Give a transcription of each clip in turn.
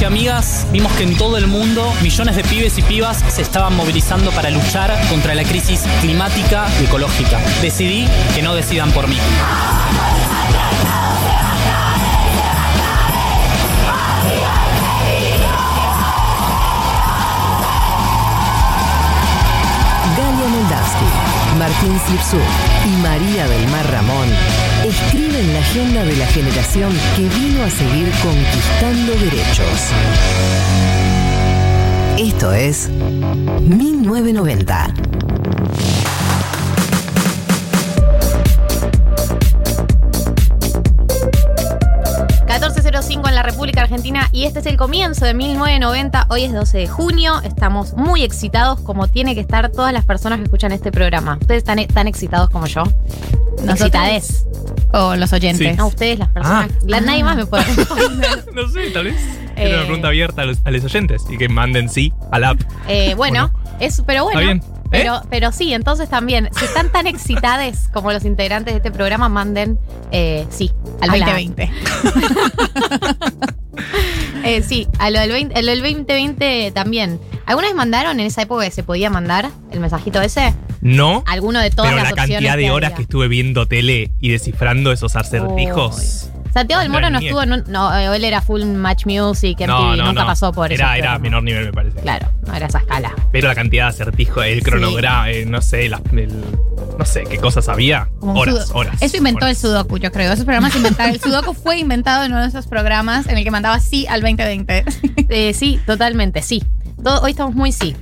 Y amigas vimos que en todo el mundo millones de pibes y pibas se estaban movilizando para luchar contra la crisis climática y ecológica. Decidí que no decidan por mí. Galia Moldavsky, Martín Slipsuk y María del Mar Ramón escriben la agenda de la generación que vino a seguir conquistando derechos. Esto es 1990. en la República Argentina y este es el comienzo de 1990. Hoy es 12 de junio. Estamos muy excitados como tiene que estar todas las personas que escuchan este programa. ¿Ustedes están tan excitados como yo? Excitades. O los oyentes. No, ustedes, las personas. La- Nadie más me puede responder. No sé, tal vez. Eh. Era una pregunta abierta a los, a los oyentes y que manden sí al app. Eh, bueno, es, pero bueno. Está bien. ¿Eh? Pero, pero sí, entonces también, si están tan excitades como los integrantes de este programa, manden eh, sí Al a la- 2020. Eh, sí, a lo del, 20, a lo del 2020 también. ¿Alguna vez mandaron en esa época que se podía mandar el mensajito ese? No. ¿Alguno de todas Pero las la cantidad de que horas había? que estuve viendo tele y descifrando esos acertijos. Santiago del Moro no estuvo en un- No, eh, él era full Match Music, MTV, No, no, nunca no. pasó por eso. Era, era menor nivel, me parece. Claro, no era esa escala. Pero la cantidad de acertijos, el cronograma, eh, no sé, el- no sé qué cosas había. Como horas, horas. Eso inventó horas. el Sudoku, yo creo. Esos programas inventaron. El Sudoku fue inventado en uno de esos programas en el que mandaba sí al 2020. Eh, sí, totalmente, sí. Todo- hoy estamos muy sí.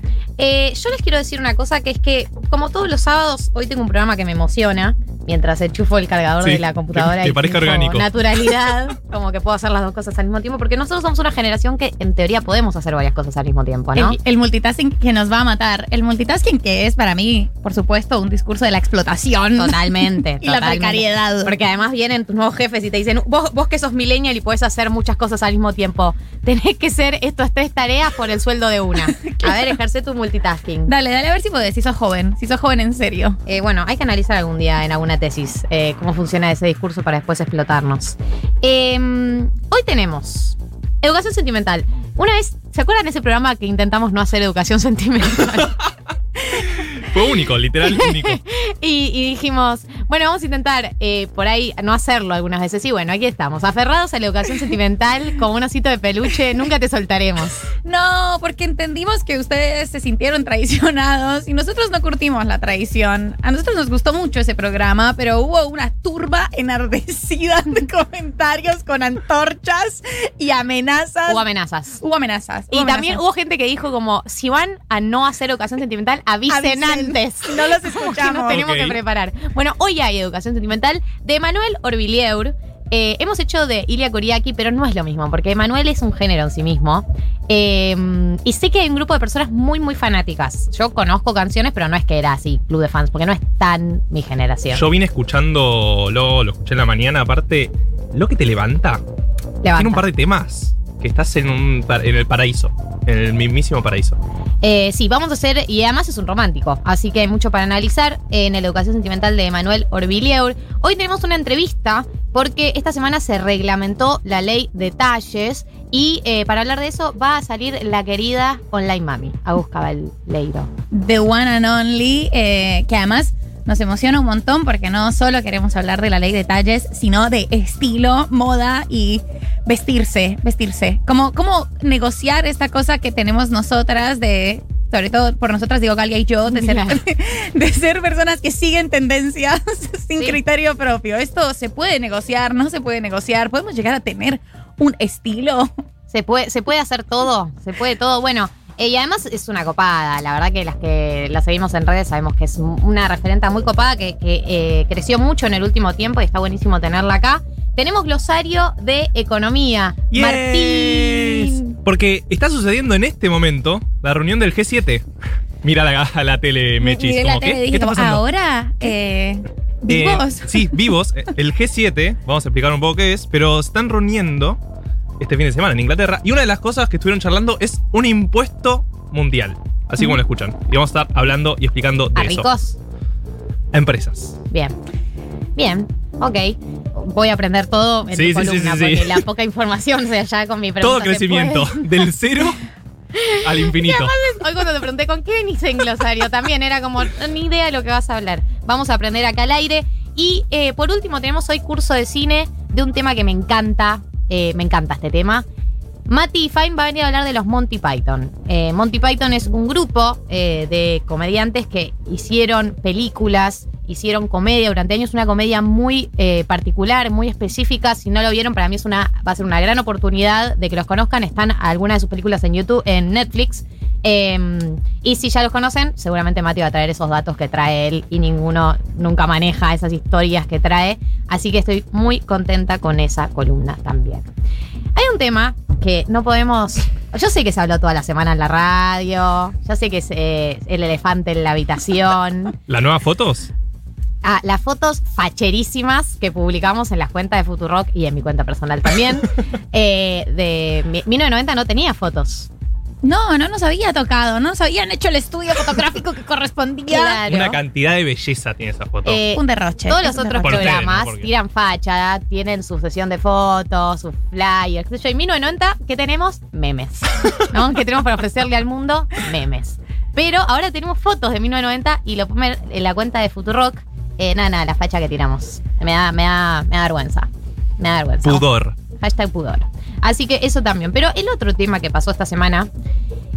Eh, yo les quiero decir una cosa que es que, como todos los sábados, hoy tengo un programa que me emociona mientras enchufo el cargador Sí, de la computadora que- que y parezca orgánico. naturalidad, como que puedo hacer las dos cosas al mismo tiempo, porque nosotros somos una generación que en teoría podemos hacer varias cosas al mismo tiempo, ¿no? El, el multitasking que nos va a matar. El multitasking que es para mí, por supuesto, un discurso de la explotación. Totalmente. y la precariedad. Porque además vienen tus nuevos jefes y te dicen, vos, vos que sos millennial y podés hacer muchas cosas al mismo tiempo, tenés que hacer estas tres tareas por el sueldo de una. A ver, ejerce tu multitasking. Dale, dale a ver si podés, si sos joven, si sos joven en serio. Eh, bueno, hay que analizar algún día en alguna tesis eh, cómo funciona ese discurso para después explotarnos. Eh, hoy tenemos educación sentimental. Una vez, ¿se acuerdan de ese programa que intentamos no hacer educación sentimental? Fue único, literal único. y, y dijimos, bueno, vamos a intentar eh, por ahí no hacerlo algunas veces. Y bueno, aquí estamos, aferrados a la educación sentimental, como un osito de peluche, nunca te soltaremos. No, porque entendimos que ustedes se sintieron traicionados y nosotros no curtimos la traición. A nosotros nos gustó mucho ese programa, pero hubo una turba enardecida de comentarios con antorchas y amenazas. Hubo amenazas. Hubo amenazas. Y hubo también amenazas. hubo gente que dijo como, si van a no hacer educación sentimental, avisen, Avisen. antes. No los Que escuchamos. nos tenemos que preparar. Bueno, hoy hay educación sentimental de Manuel Orvilleur. Eh, hemos hecho de Ilia Kuriaki, pero no es lo mismo, porque Manuel es un género en sí mismo. Eh, y sé que hay un grupo de personas muy, muy fanáticas. Yo conozco canciones, pero no es que era así, club de fans, porque no es tan mi generación. Yo vine escuchando, lo, lo escuché en la mañana, aparte, lo que te levanta. Levanta. Tiene un par de temas que estás en, un, par- en el paraíso, en el mismísimo paraíso. Eh, sí, vamos a hacer, y además es un romántico, así que hay mucho para analizar en la educación sentimental de Manuel Orvilleur. Hoy tenemos una entrevista porque esta semana se reglamentó la ley de talles y eh, para hablar de eso va a salir la querida Online Mami, Agus Cabaleiro. The One and Only, eh, que además nos emociona un montón porque no solo queremos hablar de la ley de talles, sino de estilo, moda y vestirse, vestirse. Cómo, cómo negociar esta cosa que tenemos nosotras de, sobre todo por nosotras, digo Galia y yo, de ser, de ser personas que siguen tendencias sin Sí. criterio propio. Esto se puede negociar, no se puede negociar, podemos llegar a tener un estilo. Se puede, se puede hacer todo, se puede todo. Bueno, eh, y además es una copada. La verdad que las que la seguimos en redes sabemos que es una referenta muy copada que, que, eh, creció mucho en el último tiempo y está buenísimo tenerla acá. Tenemos glosario de economía. Yes. Martín. Porque está sucediendo en este momento la reunión del G7. Mira la, a la tele, Mechis. Miré la como, tele y ¿qué, dije, ¿qué está como, pasando? ahora, eh, Eh, vivos. sí, vivos. El G7, vamos a explicar un poco qué es, pero se están reuniendo este fin de semana en Inglaterra. Y una de las cosas que estuvieron charlando es un impuesto mundial. Así como lo escuchan. Y vamos a estar hablando y explicando de ¿A eso. ricos? A empresas. Bien. Bien, ok. Voy a aprender todo en Sí, tu sí, columna, sí, porque la poca información, o sea, ya con mi pregunta. Todo crecimiento. Del cero al infinito. Hoy cuando te pregunté con qué venís en glosario, también era como, ni idea de lo que vas a hablar. Vamos a aprender acá al aire. Y eh, por último, tenemos hoy curso de cine de un tema que me encanta. Eh, me encanta este tema. Mati Fine va a venir a hablar de los Monty Python. Eh, Monty Python es un grupo eh, de comediantes que hicieron películas, hicieron comedia durante años, una comedia muy particular, muy específica. Si no lo vieron, para mí es una, va a ser una gran oportunidad de que los conozcan. Están algunas de sus películas en YouTube, en Netflix. Eh, y si ya los conocen, seguramente Mati va a traer esos datos que trae él y ninguno nunca maneja esas historias que trae. Así que estoy muy contenta con esa columna también. Hay un tema que no podemos. Yo sé que se habló toda la semana en la radio. Yo sé que es eh, el elefante en la habitación. ¿Las nuevas fotos? Ah, las fotos facherísimas que publicamos en las cuentas de Futurock y en mi cuenta personal también. eh, de mi- 1990 no tenía fotos. No, no nos había tocado, no nos habían hecho el estudio fotográfico que correspondía. Claro. Una cantidad de belleza tiene esa foto. Eh, Un derroche. Todos los otros derroche. Por ustedes, programas tiran facha, tienen su sesión de fotos, sus flyers. qué sé yo. En 1990, ¿qué tenemos? Memes. ¿No? ¿Qué tenemos para ofrecerle al mundo? Memes. Pero ahora tenemos fotos de 1990 y lo pongo en la cuenta de Futurock. Eh, nada, nada, la facha que tiramos. Me da, me da, me da vergüenza. Me da vergüenza. Pudor. Hashtag pudor. Así que eso también. Pero el otro tema que pasó esta semana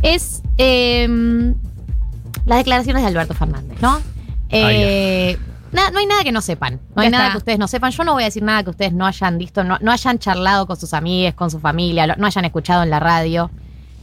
es eh, las declaraciones de Alberto Fernández, ¿no? Eh, na- no hay nada que no sepan. No hay Ya nada está. que ustedes no sepan. Yo no voy a decir nada que ustedes no hayan visto, no, no hayan charlado con sus amigos, con su familia, lo- no hayan escuchado en la radio.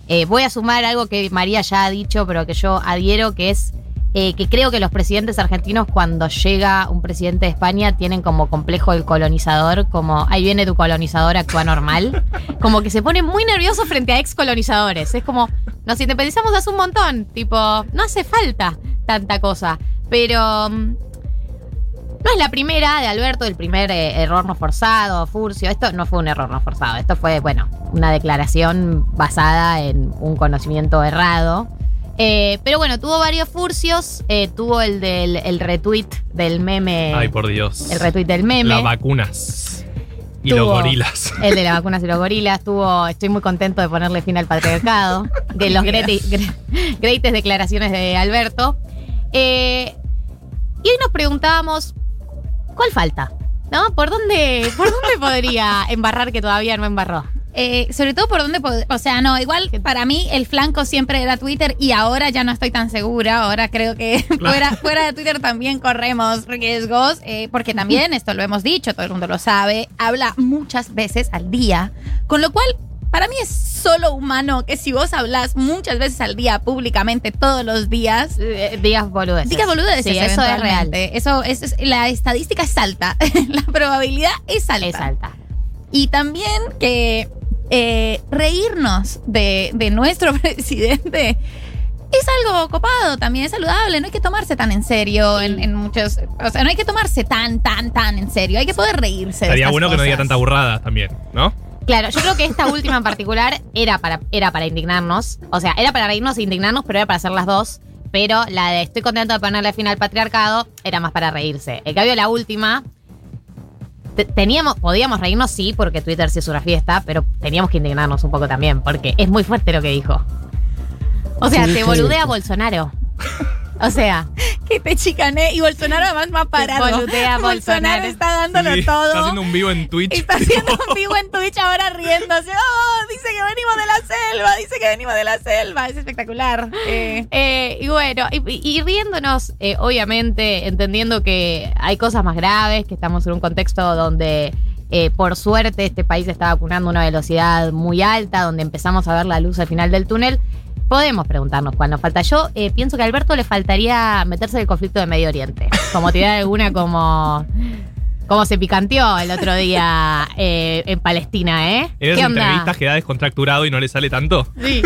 Eh, voy a sumar algo que María ya ha dicho, pero que yo adhiero, que es eh, que creo que los presidentes argentinos cuando llega un presidente de España tienen como complejo el colonizador, como ahí viene tu colonizador, actúa normal. Como que se pone muy nervioso frente a ex colonizadores. Es como, nos independizamos hace un montón, tipo, no hace falta tanta cosa. Pero mm, no es la primera de Alberto, el primer eh, error no forzado, Furcio. Esto no fue un error no forzado. Esto fue, bueno, una declaración basada en un conocimiento errado. Eh, pero bueno, tuvo varios furcios. eh, tuvo el del el retweet del meme. Ay, por Dios. El retweet del meme. Las vacunas. Y Tuvo los gorilas. El de las vacunas y los gorilas. Tuvo, estoy muy contento de ponerle fin al patriarcado. De los greti- gre- greatest declaraciones de Alberto. Eh, y hoy nos preguntábamos, ¿cuál falta? ¿No? ¿Por dónde, ¿Por dónde podría embarrar que todavía no embarró? Eh, sobre todo por dónde, o sea, no, igual para mí el flanco siempre era Twitter y ahora ya no estoy tan segura, ahora creo que fuera, fuera de Twitter también corremos riesgos, eh, porque también, esto lo hemos dicho, todo el mundo lo sabe, habla muchas veces al día, con lo cual para mí es solo humano que si vos hablas muchas veces al día públicamente todos los días, Eh, digas boludeces. Digas boludeces, Sí, eso es real. Eso es, es- la estadística es alta, la probabilidad es alta. Es alta. Y también que eh, reírnos de, de nuestro presidente es algo copado, también es saludable. No hay que tomarse tan en serio en, en muchos. O sea, no hay que tomarse tan, tan, tan en serio. Hay que poder reírse. Estaría bueno que no diga tanta burrada también, ¿no? Claro, yo creo que esta última en particular era para, era para indignarnos. O sea, era para reírnos e indignarnos, pero era para hacer las dos. Pero la de estoy contento de ponerle fin al patriarcado era más para reírse. En cambio, la última. Te- Teníamos, podíamos reírnos, sí, porque Twitter sí es una fiesta, pero teníamos que indignarnos un poco también, porque es muy fuerte lo que dijo. O sea, te boludea Bolsonaro. O sea, Que te chicané y Bolsonaro además más parado. boludea Bolsonaro. está dándolo Sí, todo. Está haciendo un vivo en Twitch. Está haciendo un vivo en Twitch ahora riéndose. Oh, dice que venimos de la selva, dice que venimos de la selva. Es espectacular. Eh, Eh, y bueno, y, y riéndonos, eh, obviamente, entendiendo que hay cosas más graves, que estamos en un contexto donde eh, por suerte este país está vacunando a una velocidad muy alta, donde empezamos a ver la luz al final del túnel. Podemos preguntarnos cuál falta. Yo eh, pienso que a Alberto le faltaría meterse en el conflicto de Medio Oriente. Como tirar alguna como. Como se picanteó el otro día eh, en Palestina, ¿eh? En esas entrevistas queda descontracturado y no le sale tanto. Sí,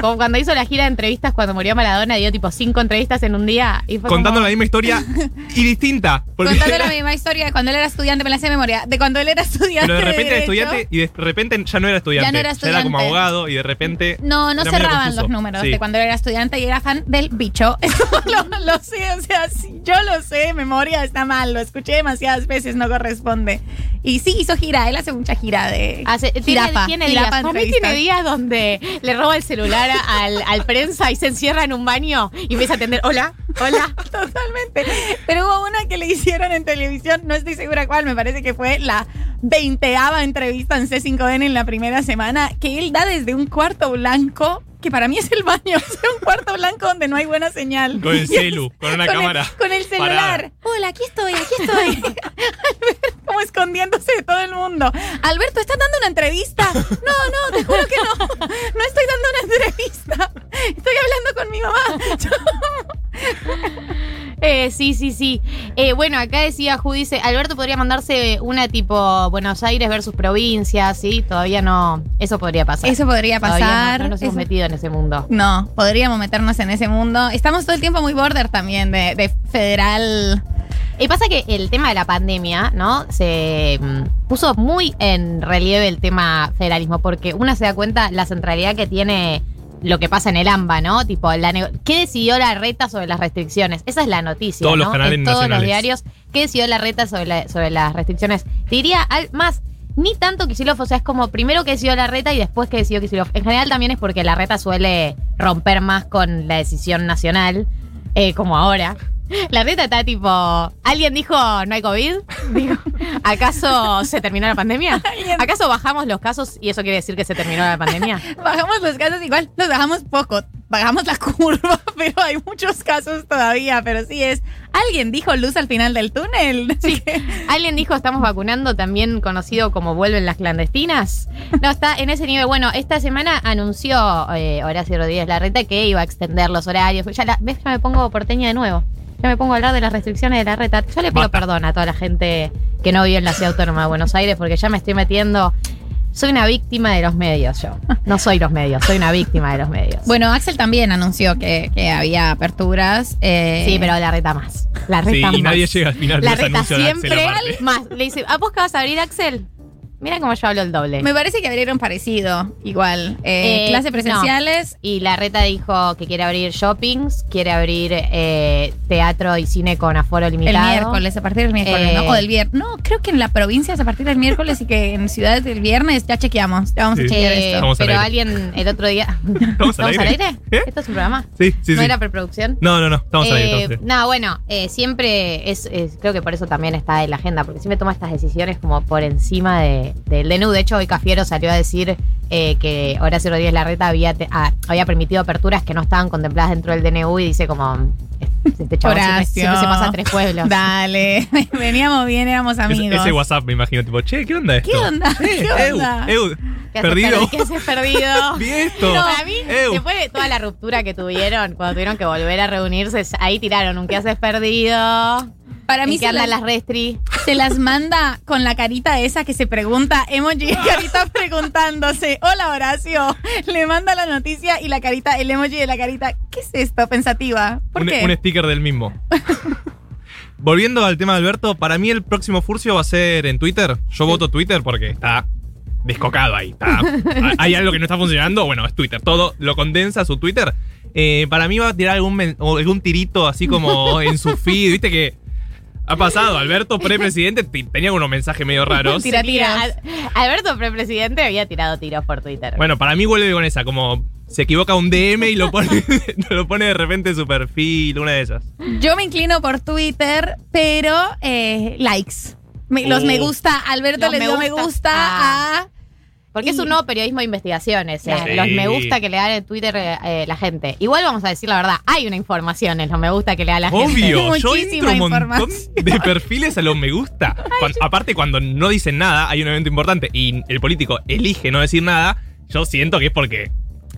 como cuando hizo la gira de entrevistas cuando murió Maradona, dio tipo cinco entrevistas en un día. Y fue Contando como- la misma historia y distinta. Contando la misma historia de cuando él era estudiante, me la sé de memoria. De cuando él era estudiante. pero de repente era Derecho. estudiante y de repente ya no era estudiante. Ya no era como estudiante. abogado y de repente. No, no era cerraban los números Sí. de cuando él era estudiante y era fan del bicho. Eso lo, lo sé, o sea, yo lo sé, memoria está mal, lo escuché demasiadas veces, no corresponde. Y sí, hizo gira, él hace mucha gira de Hace- tiene, jirafa, tiene jirafa días. Para mí entrevistas. tiene días donde le roba el celular al, al prensa y se encierra en un baño y empieza a atender. Hola, hola. Totalmente. Pero hubo una que le hicieron en televisión, no estoy segura cuál, me parece que fue la veinteava entrevista en C5N en la primera semana, que él da desde un cuarto blanco, que para mí es el baño, sea, un cuarto blanco donde no hay buena señal. Con el celu, con una Con el- cámara. con el celular. parada. Hola, aquí estoy, aquí estoy. Alberto, como escondiéndose de todo el mundo. Alberto, ¿estás dando una entrevista? No, no, te juro que no. No estoy dando una entrevista. Estoy hablando con mi mamá. Eh, sí, sí, sí. Eh, bueno, acá decía Ju, dice, Alberto podría mandarse una tipo Buenos Aires versus provincias, ¿sí? Todavía no. Eso podría pasar. Eso podría pasar. No, no nos hemos Eso- metido en ese mundo. No, podríamos meternos en ese mundo. Estamos todo el tiempo muy border también de, de federal. Y pasa que el tema de la pandemia, ¿no? Se mm, puso muy en relieve el tema federalismo, porque una se da cuenta la centralidad que tiene lo que pasa en el AMBA, ¿no? Tipo, la ¿qué decidió la reta sobre las restricciones? Esa es la noticia, Todos ¿no? los canales en todos nacionales. los diarios. ¿Qué decidió la reta sobre, la- sobre las restricciones? Te diría al- más, ni tanto Kicillof, o sea, es como primero que decidió la reta y después que decidió Kicillof. En general también es porque la reta suele romper más con la decisión nacional, eh, como ahora. La reta está tipo, ¿alguien dijo no hay COVID? Digo, ¿Acaso se terminó la pandemia? ¿Acaso bajamos los casos y eso quiere decir que se terminó la pandemia? Bajamos los casos igual, los bajamos poco. Bajamos la curva, pero hay muchos casos todavía. Pero sí es. ¿Alguien dijo luz al final del túnel? Sí. ¿Alguien dijo estamos vacunando, también conocido como vuelven las clandestinas? No, está en ese nivel. Bueno, esta semana anunció eh, Horacio Rodríguez Larreta que iba a extender los horarios. Ya, la, ¿Ves? Ya me pongo porteña de nuevo. Ya me pongo a hablar de las restricciones de la reta. Yo le pido Basta. perdón a toda la gente que no vive en la ciudad autónoma de Buenos Aires porque ya me estoy metiendo. Soy una víctima de los medios yo. No soy los medios, soy una víctima de los medios. Bueno, Axel también anunció que, que había aperturas. eh, Sí, pero la reta más. La Sí, reta y más. nadie llega al final de La reta anuncio de Axel siempre aparte. más. Le dice, ¿a vos qué vas a abrir, Axel? Mira cómo yo hablo el doble. Me parece que abrieron parecido, igual. Eh, Eh, clases presenciales. Y la reta dijo que quiere abrir shoppings, quiere abrir eh, teatro y cine con aforo El limitado. miércoles, a partir del miércoles, Eh, ¿no? O del viernes. No, creo que en la provincia es a partir del miércoles y que en ciudades del viernes ya chequeamos. Ya vamos Sí. a chequear Eh, esto. Estamos al pero aire. alguien el otro día. ¿Estamos al aire? ¿Eh? ¿Esto es un programa? Sí, sí, ¿No sí. era preproducción? No, no, no. Estamos al aire, estamos al Eh, aire. no, bueno, eh, siempre es, es- creo que por eso también está en la agenda, porque siempre toma estas decisiones como por encima de- del DNU. De hecho, hoy Cafiero salió a decir eh, que Horacio Rodríguez Larreta había, te- ah, había permitido aperturas que no estaban contempladas dentro del DNU y dice como, este siempre, Horacio. siempre se pasa a tres pueblos. Dale, veníamos bien, éramos amigos. Ese WhatsApp me imagino, tipo, che, ¿qué onda esto? ¿Qué onda? ¿Qué Eu, onda? eu, ¿Qué haces perdido. perdi- ¿Qué haces perdido? Vi esto. No, para mí, Eu. después de toda la ruptura que tuvieron, cuando tuvieron que volver a reunirse, ahí tiraron un ¿qué haces perdido? Para mí ¿En qué se las- las restri? Se las manda con la carita esa que se pregunta, emoji, carita preguntándose, hola Horacio, le manda la noticia y la carita, el emoji de la carita, ¿qué es esto? Pensativa. ¿Por un, qué? un sticker del mismo. Volviendo al tema de Alberto, para mí el próximo Furcio va a ser en Twitter. Yo voto Twitter porque está descocado ahí. está- hay algo que no está funcionando. Bueno, es Twitter. Todo lo condensa a su Twitter. Eh, para mí va a tirar algún, men- o algún tirito así como en su feed. Viste que ha pasado. Alberto, prepresidente, tenía unos mensajes medio raros. Tira. Al- Alberto, presidente, había tirado tiros por Twitter. Bueno, para mí vuelve con esa, como se equivoca un DM y lo pone, lo pone de repente en su perfil, una de esas. Yo me inclino por Twitter, pero eh, likes. Me- los Oh. me gusta, Alberto le me dio me gusta. gusta Ah. a Porque es un nuevo periodismo de investigaciones, eh, Sí. los me gusta que le da en Twitter eh, eh, la gente. Igual vamos a decir la verdad, hay una información en los me gusta que le da la gente. Obvio, yo Muchísima entro un montón información. de perfiles a los me gusta. Aparte, cuando no dicen nada, hay un evento importante y el político elige no decir nada, yo siento que es porque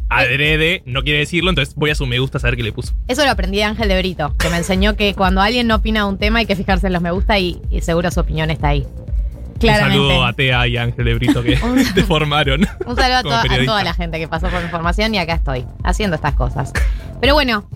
adrede no quiere decirlo, entonces voy a su me gusta a saber qué le puso. Eso lo aprendí de Ángel de Brito, que me enseñó que cuando alguien no opina de un tema hay que fijarse en los me gusta y, y seguro su opinión está ahí. Un saludo a Tea y a Ángel de Brito que te formaron. Un saludo a, to- toda la gente que pasó por mi formación y acá estoy, haciendo estas cosas. Pero bueno,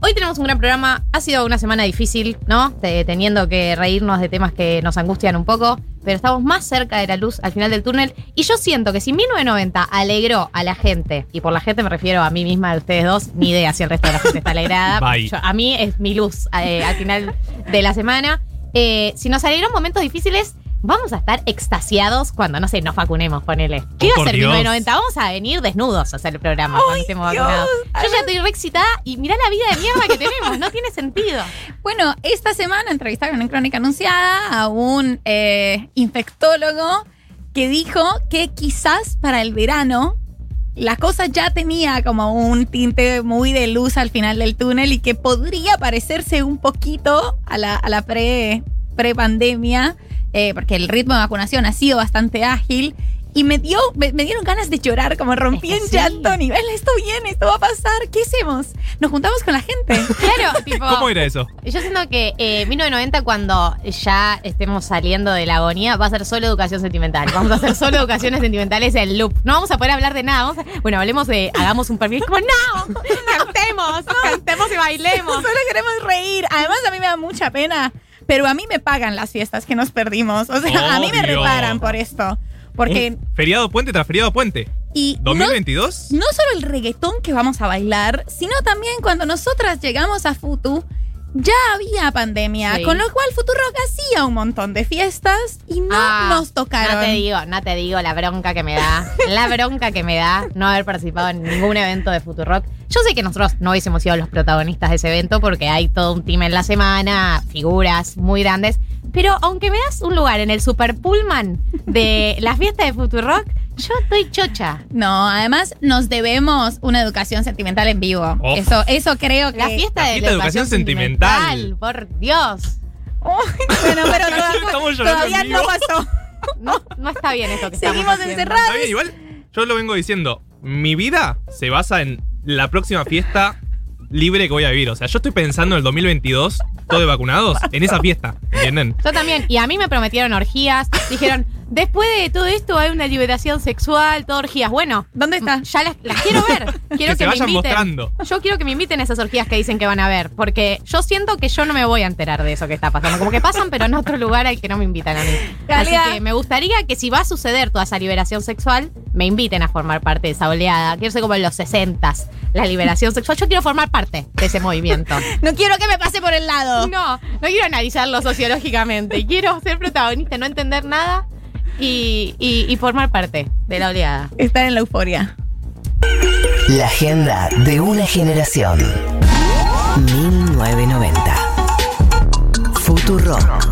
hoy tenemos un gran programa. Ha sido una semana difícil, ¿no? Te- teniendo que reírnos de temas que nos angustian un poco, pero estamos más cerca de la luz al final del túnel. Y yo siento que si 1990 alegró a la gente, y por la gente me refiero a mí misma, a ustedes dos, ni idea si el resto de la gente está alegrada. Yo- a mí es mi luz eh, al final de la semana. Eh, si nos alegró momentos difíciles, vamos a estar extasiados cuando, no sé, nos vacunemos, ponele. ¿Qué Oh, iba a ser Dios. 1990? Vamos a venir desnudos a hacer el programa cuando estemos Dios. vacunados. Yo ya estoy re excitada y mirá la vida de mierda que tenemos, no tiene sentido. Bueno, esta semana entrevistaron en Crónica Anunciada a un eh, infectólogo que dijo que quizás para el verano la cosa ya tenía como un tinte muy de luz al final del túnel y que podría parecerse un poquito a la, a la pre, pre-pandemia, eh, porque el ritmo de vacunación ha sido bastante ágil. Y me, dio, me, me dieron ganas de llorar, como rompí en Sí. llanto a nivel, esto viene, esto va a pasar, ¿qué hacemos? Nos juntamos con la gente. Claro, tipo. ¿Cómo era eso? Yo siento que eh, 1990, cuando ya estemos saliendo de la agonía, va a ser solo educación sentimental. Vamos a hacer solo educaciones sentimentales en loop. No vamos a poder hablar de nada. Vamos a- bueno, hablemos de. Hagamos un perfil como, ¡No! ¡Cantemos! ¡Cantemos y bailemos! Solo queremos reír. Además, a mí me da mucha pena. Pero a mí me pagan las fiestas que nos perdimos. O sea, a mí me Obvio. reparan por esto. Porque. Un feriado puente tras feriado puente. Y no, ¿2022? no solo el reggaetón que vamos a bailar, sino también cuando nosotras llegamos a Futu, ya había pandemia. Sí. Con lo cual Futurock hacía un montón de fiestas y no Ah, nos tocaron. No te digo, no te digo la bronca que me da. La bronca que me da no haber participado en ningún evento de Futurock. Yo sé que nosotros no hubiésemos sido los protagonistas de ese evento porque hay todo un team en la semana, figuras muy grandes. Pero aunque me das un lugar en el Super Pullman de las fiestas de Futurock, yo estoy chocha. No, además nos debemos una educación sentimental en vivo. Oh. Eso, eso creo que. La fiesta La de fiesta de educación sentimental. Por Dios. bueno, pero todavía en no pasó. No, no está bien esto que Seguimos estamos encerrados. Está bien, igual yo lo vengo diciendo. Mi vida se basa en la próxima fiesta libre que voy a vivir. O sea, yo estoy pensando en el 2022, todo de vacunados, en esa fiesta. ¿Entienden? Yo también. Y a mí me prometieron orgías. Dijeron, después de todo esto hay una liberación sexual, todo orgías. Bueno, ¿Dónde está? ya las, las quiero ver. Quiero Que que, se me vayan inviten. mostrando. Yo quiero que me inviten a esas orgías que dicen que van a ver. Porque yo siento que yo no me voy a enterar de eso que está pasando. Como que pasan, pero en otro lugar al que no me invitan a mí. Así que me gustaría que si va a suceder toda esa liberación sexual, me inviten a formar parte de esa oleada. Quiero ser como en los 60 la liberación sexual. Yo quiero formar parte de ese movimiento. No quiero que me pase por el lado. No, no quiero analizarlo sociológicamente. Quiero ser protagonista, no entender nada y, y- y formar parte de la oleada. Estar en la euforia. La agenda de una generación. 1990. Futurock.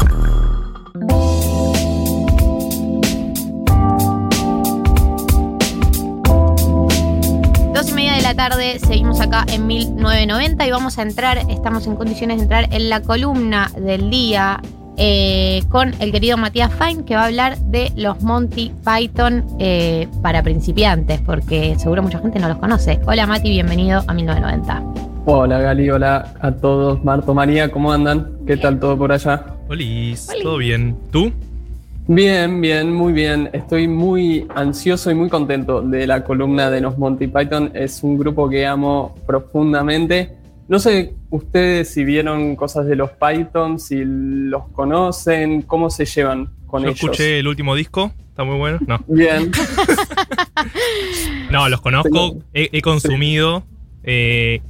Dos y media de la tarde, seguimos acá en 1990 y vamos a entrar, estamos en condiciones de entrar en la columna del día eh, con el querido Matías Fine que va a hablar de los Monty Python eh, para principiantes, porque seguro mucha gente no los conoce. Hola Mati, bienvenido a 1990. Hola Gali, hola a todos. Marto, María, ¿cómo andan? ¿Qué tal todo por allá? Olis, ¿todo bien? ¿Tú? Bien, bien, muy bien. Estoy muy ansioso y muy contento de la columna de los Monty Python. Es un grupo que amo profundamente. No sé ustedes si vieron cosas de los Python, si los conocen, cómo se llevan con Yo ellos. escuché el último disco, está muy bueno. No, Bien, no los conozco, he, he consumido. eh,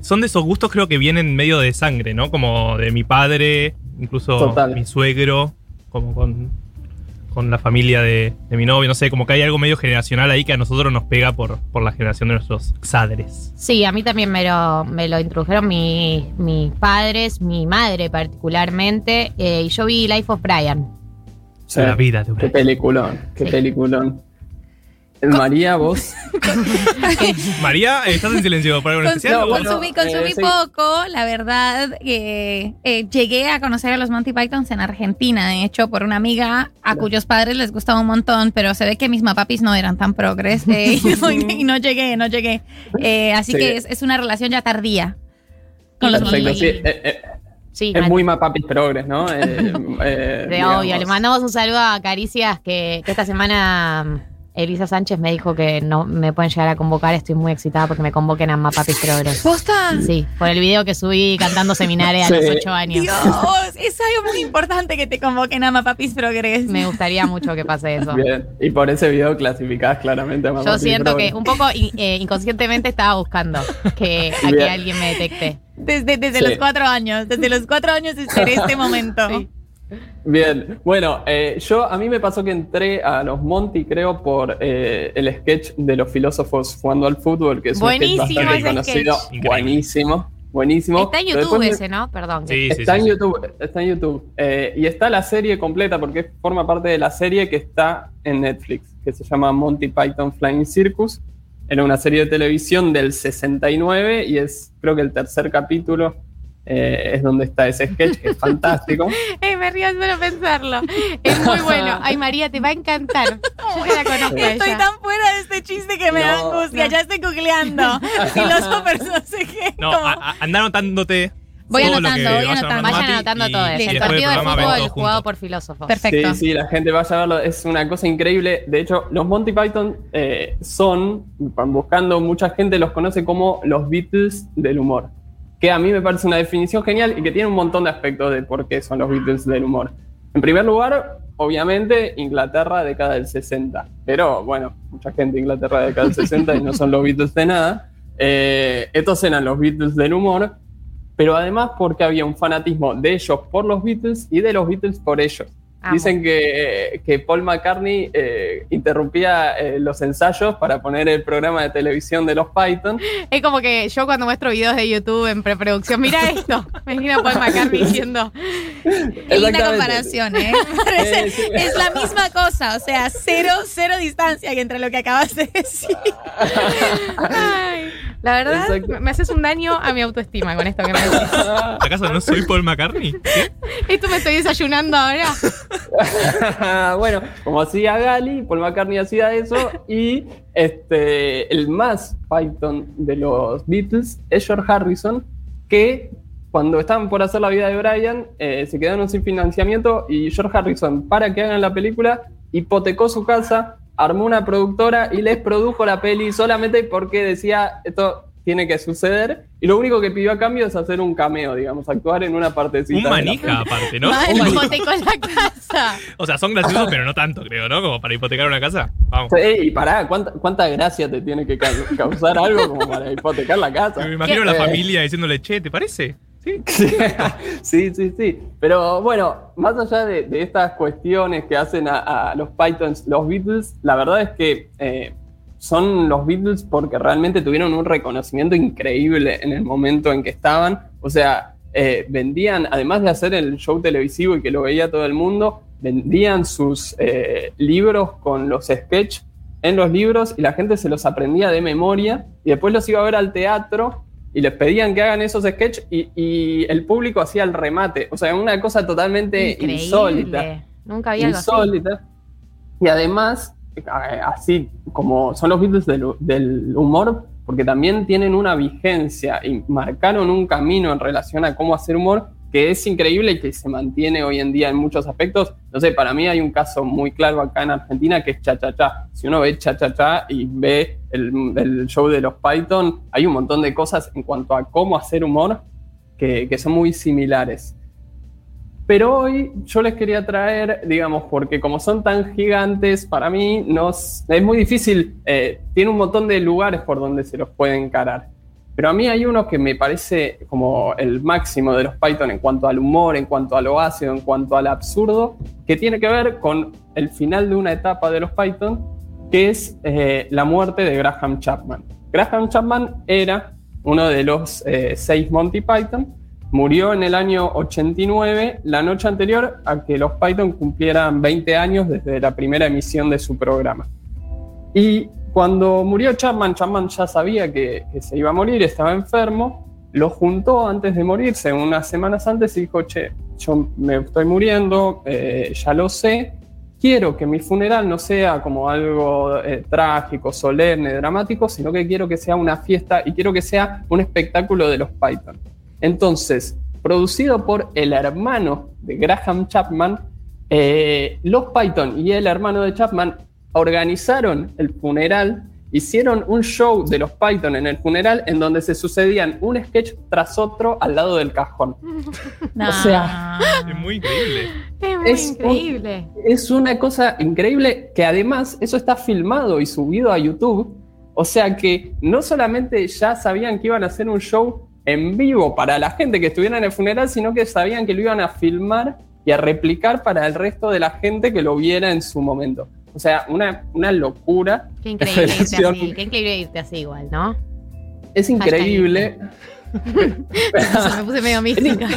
son de esos gustos creo que vienen medio de sangre, ¿no? Como de mi padre, incluso Total. mi suegro, como con, con la familia de, de mi novio, no sé, como que hay algo medio generacional ahí que a nosotros nos pega por, por la generación de nuestros padres. Sí, a mí también me lo, me lo introdujeron mi- mis padres, mi madre particularmente, eh, y yo vi Life of Brian. Sí. La vida de qué Brian. peliculón, qué Sí. peliculón. María, vos. María, ¿estás en silencio por algo especial? o- consumí consumí eh, sí. poco, la verdad. eh, llegué a conocer a los Monty Pythons en Argentina, de hecho, por una amiga a cuyos padres les gustaba un montón, pero se ve que mis mapapis no eran tan progres eh, y, no, y no llegué, no llegué. Eh, así Sí. que es, es una relación ya tardía con los Monty Perfecto, sí. Python. eh, eh, Sí, es muy mapapis progres, ¿no? Eh, eh, De digamos. obvio. Le mandamos un saludo a Caricias que, que esta semana Elisa Sánchez me dijo que no me pueden llegar a convocar. Estoy muy excitada porque me convoquen a Mapapis Progress. ¿Posta? Sí, por el video que subí cantando seminares a Sí. los 8 años. Dios, es algo muy importante que te convoquen a Mapapis Progress. Me gustaría mucho que pase eso. Bien, y por ese video clasificás claramente a Yo Mapapis siento Progres. que un poco eh, inconscientemente estaba buscando que, a Bien. alguien me detecte. Desde, desde Sí. los cuatro años, desde los cuatro años esperé este momento. Sí. Bien, bueno, eh, yo a mí me pasó que entré a los Monty, creo, por eh, el sketch de los filósofos jugando al fútbol, que es Buenísimo un sketch bastante ese conocido. sketch. Buenísimo, buenísimo. Está en YouTube me- ese, ¿no? Perdón. Sí, sí, está sí, en sí. YouTube, está en YouTube. Eh, y está la serie completa porque forma parte de la serie que está en Netflix, que se llama Monty Python Flying Circus. Era una serie de televisión del 69 y es, creo que el tercer capítulo eh, es donde está ese sketch, que es fantástico. Eh, me río solo pensarlo. Es muy bueno. Ay, María, te va a encantar. Yo ya la conozco a Estoy ella. tan fuera de este chiste que me da angustia. no. Ya estoy googleando. Filósofos, no sé qué. No, anda anotándote. Voy anotando, voy anotando. Vayan Mati anotando y- todo. y Es el partido de fútbol jugado por filósofos. Perfecto. Sí, sí, la gente vaya a verlo, es una cosa increíble. De hecho, los Monty Python eh, son, van buscando, mucha gente los conoce como los Beatles del humor. Que a mí me parece una definición genial y que tiene un montón de aspectos de por qué son los Beatles del humor. En primer lugar, obviamente, Inglaterra década del 60. Pero bueno, mucha gente Inglaterra década del 60 y no son los Beatles de nada. Eh, estos eran los Beatles del humor, pero además porque había un fanatismo de ellos por los Beatles y de los Beatles por ellos. Amo. Dicen que, que Paul McCartney eh, interrumpía eh, los ensayos para poner el programa de televisión de los Python. Es como que yo cuando muestro videos de YouTube en preproducción, mira esto. Me imagino a Paul McCartney diciendo. Qué linda comparación, ¿eh? Me parece- Eh, sí. Es la misma cosa, o sea, cero, cero distancia entre lo que acabas de decir. Ay, la verdad, Exacto. me haces un daño a mi autoestima con esto que me decís. ¿Acaso no soy Paul McCartney? Esto me estoy desayunando ahora. bueno, como hacía Gali, Paul McCartney hacía eso y este, el más Python de los Beatles es George Harrison, que cuando estaban por hacer la vida de Brian, eh, se quedaron sin financiamiento y George Harrison, para que hagan la película, hipotecó su casa, armó una productora y les produjo la peli solamente porque decía esto tiene que suceder y lo único que pidió a cambio es hacer un cameo, digamos, actuar en una partecita. Un de la manija, aparte, ¿no? Mal, hipotecó la casa. O sea, son graciosos, pero no tanto, creo, ¿no? Como para hipotecar una casa. Vamos. Sí, y pará, ¿cuánta, cuánta gracia te tiene que ca- causar algo como para hipotecar la casa? Me imagino la Eh, familia diciéndole, che, ¿te parece? Sí. Sí, sí, sí. Pero bueno, más allá de, de estas cuestiones que hacen a, a los Pythons, los Beatles, la verdad es que eh, son los Beatles porque realmente tuvieron un reconocimiento increíble en el momento en que estaban. O sea, eh, vendían, además de hacer el show televisivo y que lo veía todo el mundo, vendían sus eh, libros con los sketches en los libros y la gente se los aprendía de memoria y después los iba a ver al teatro y les pedían que hagan esos sketches y, y el público hacía el remate. O sea, una cosa totalmente Increíble. insólita. Nunca había algo así. Insólita. Y además, así como son los Beatles del, humor, porque también tienen una vigencia y marcaron un camino en relación a cómo hacer humor que es increíble y que se mantiene hoy en día en muchos aspectos. No sé, para mí hay un caso muy claro acá en Argentina que es Cha Cha. Si uno ve Cha y ve el, show de los Python, hay un montón de cosas en cuanto a cómo hacer humor que son muy similares. Pero hoy yo les quería traer, digamos, porque como son tan gigantes, para mí nos, es muy difícil, eh, tiene un montón de lugares por donde se los puede encarar. Pero a mí hay uno que me parece como el máximo de los Python en cuanto al humor, en cuanto a lo ácido, en cuanto al absurdo, que tiene que ver con el final de una etapa de los Python, que es eh, la muerte de Graham Chapman. Graham Chapman era uno de los eh, seis Monty Python, murió en el año 89, la noche anterior a que los Python cumplieran 20 años desde la primera emisión de su programa. Y cuando murió Chapman, Chapman ya sabía que, que se iba a morir, estaba enfermo, lo juntó antes de morirse, unas semanas antes, y dijo, che, yo me estoy muriendo, eh, ya lo sé, quiero que mi funeral no sea como algo eh, trágico, solemne, dramático, sino que quiero que sea una fiesta y quiero que sea un espectáculo de los Python. Entonces, producido por el hermano de Graham Chapman, eh, los Python y el hermano de Chapman organizaron el funeral, hicieron un show de los Python en el funeral en donde se sucedían un sketch tras otro al lado del cajón. No. O sea, Es muy increíble. es muy es un- increíble. es una cosa increíble que además eso está filmado y subido a YouTube. O sea que no solamente ya sabían que iban a hacer un show en vivo para la gente que estuviera en el funeral, sino que sabían que lo iban a filmar y a replicar para el resto de la gente que lo viera en su momento. O sea, una, una locura. Qué increíble irte así, qué increíble irte así igual, ¿no? Es increíble. Eso me puse medio mística.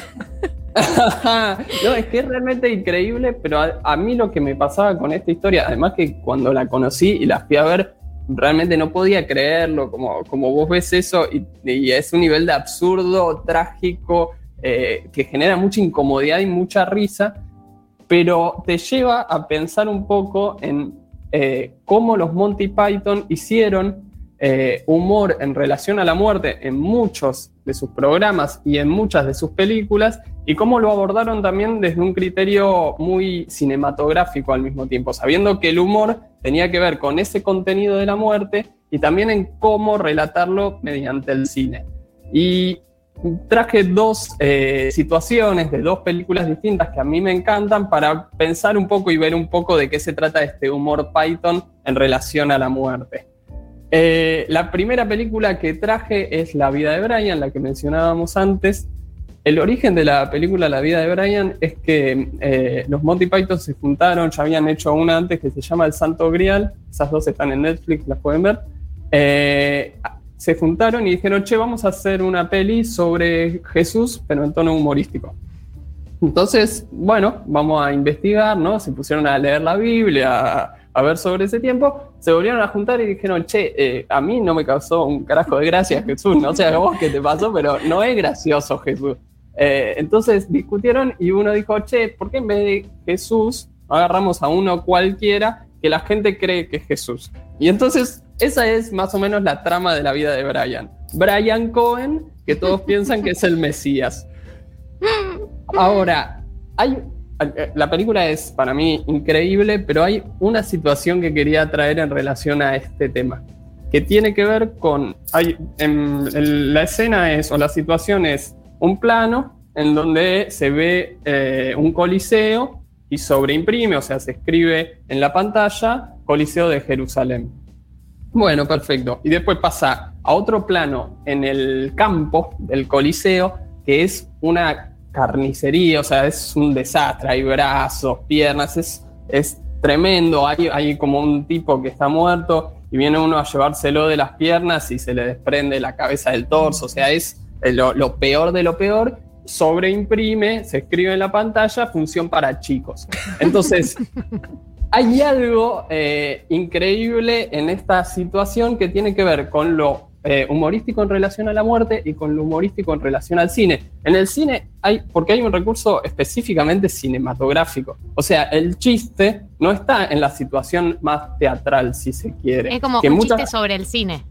no, es que es realmente increíble, pero a, a mí lo que me pasaba con esta historia, además que cuando la conocí y la fui a ver, realmente no podía creerlo, como, como vos ves eso, y, es un nivel de absurdo, trágico, eh, que genera mucha incomodidad y mucha risa, pero te lleva a pensar un poco en eh, cómo los Monty Python hicieron eh, humor en relación a la muerte en muchos de sus programas y en muchas de sus películas y cómo lo abordaron también desde un criterio muy cinematográfico al mismo tiempo, sabiendo que el humor tenía que ver con ese contenido de la muerte y también en cómo relatarlo mediante el cine. Y traje dos eh, situaciones de dos películas distintas que a mí me encantan para pensar un poco y ver un poco de qué se trata este humor Python en relación a la muerte. Eh, la primera película que traje es La vida de Brian, la que mencionábamos antes. El origen de la película La vida de Brian es que eh, los Monty Python se juntaron, ya habían hecho una antes que se llama El Santo Grial, esas dos están en Netflix, las pueden ver. Eh, se juntaron y dijeron, che, vamos a hacer una peli sobre Jesús, pero en tono humorístico. Entonces, bueno, vamos a investigar, ¿no? Se pusieron a leer la Biblia, a, ver sobre ese tiempo, se volvieron a juntar y dijeron, che, eh, a mí no me causó un carajo de gracia Jesús, no sé vos qué te pasó, pero no es gracioso Jesús. Eh, entonces discutieron y uno dijo, che, ¿por qué en vez de Jesús agarramos a uno cualquiera que la gente cree que es Jesús? Y entonces esa es más o menos la trama de la vida de Brian. Brian Cohen, que todos piensan que es el Mesías. Ahora, hay, la película es para mí increíble, pero hay una situación que quería traer en relación a este tema, que tiene que ver con, hay, en, en la escena es, o la situación es un plano en donde se ve eh, un coliseo y sobreimprime, o sea, se escribe en la pantalla Coliseo de Jerusalén. Bueno, perfecto. Y después pasa a otro plano en el campo del Coliseo, que es una carnicería, o sea, es un desastre, hay brazos, piernas, es, es tremendo, hay, hay como un tipo que está muerto y viene uno a llevárselo de las piernas y se le desprende la cabeza del torso, o sea, es lo, lo peor de lo peor, sobreimprime, se escribe en la pantalla, función para chicos. Entonces, hay algo eh, increíble en esta situación que tiene que ver con lo eh, humorístico en relación a la muerte y con lo humorístico en relación al cine. En el cine hay, porque hay un recurso específicamente cinematográfico. O sea, el chiste no está en la situación más teatral, si se quiere. Es como Que un muchas- chiste sobre el cine.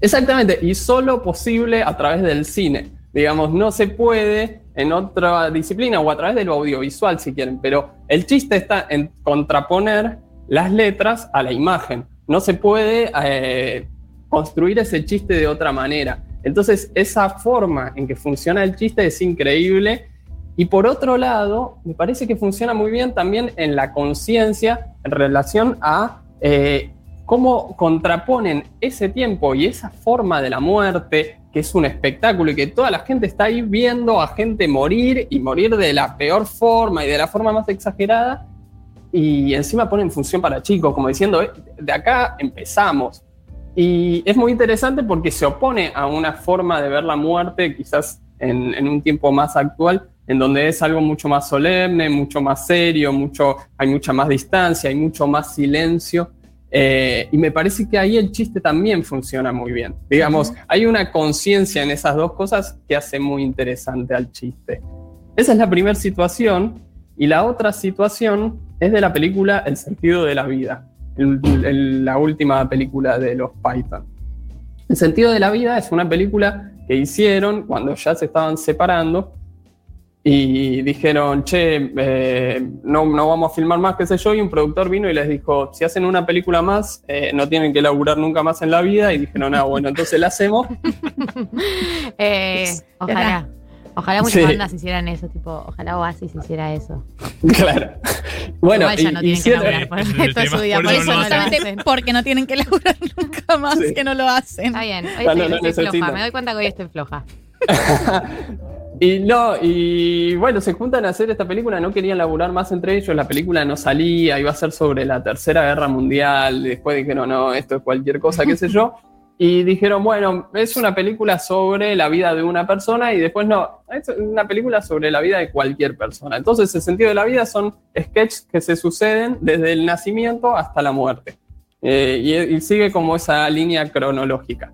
Exactamente, y solo posible a través del cine. Digamos, no se puede en otra disciplina o a través de lo audiovisual, si quieren, pero el chiste está en contraponer las letras a la imagen. No se puede eh, construir ese chiste de otra manera. Entonces, esa forma en que funciona el chiste es increíble. Y por otro lado, me parece que funciona muy bien también en la conciencia en relación a eh, cómo contraponen ese tiempo y esa forma de la muerte, que es un espectáculo y que toda la gente está ahí viendo a gente morir y morir de la peor forma y de la forma más exagerada, y encima ponen función para chicos, como diciendo, "Eh, de acá empezamos. Y es muy interesante porque se opone a una forma de ver la muerte, quizás en, en un tiempo más actual, en donde es algo mucho más solemne, mucho más serio, mucho, hay mucha más distancia, hay mucho más silencio. Eh, y me parece que ahí el chiste también funciona muy bien. Digamos, hay una conciencia en esas dos cosas que hace muy interesante al chiste. Esa es la primera situación. Y la otra situación es de la película El sentido de la vida, el- el- la última película de los Python. El sentido de la vida es una película que hicieron cuando ya se estaban separando y dijeron, che, eh, no, no vamos a filmar más, qué sé yo, y un productor vino y les dijo, si hacen una película más, eh, no tienen que laburar nunca más en la vida, y dijeron, ah, bueno, entonces la hacemos. Eh, ojalá. Ojalá muchas Sí. bandas hicieran eso, tipo, ojalá Oasis hiciera eso. claro. Bueno, Igual ya no y- tienen que laburar por el resto de su vida, por eso no Justamente porque no tienen que laburar nunca más, Sí. que no lo hacen. Está bien, hoy estoy, no lo estoy floja, me doy cuenta que hoy estoy floja. Y no, y bueno, se juntan a hacer esta película, no querían laburar más entre ellos, la película no salía, iba a ser sobre la Tercera Guerra Mundial, después dijeron, no, esto es cualquier cosa, qué sé yo, y dijeron, bueno, es una película sobre la vida de una persona y después no, es una película sobre la vida de cualquier persona. Entonces el sentido de la vida son sketches que se suceden desde el nacimiento hasta la muerte. Eh, y- y sigue como esa línea cronológica.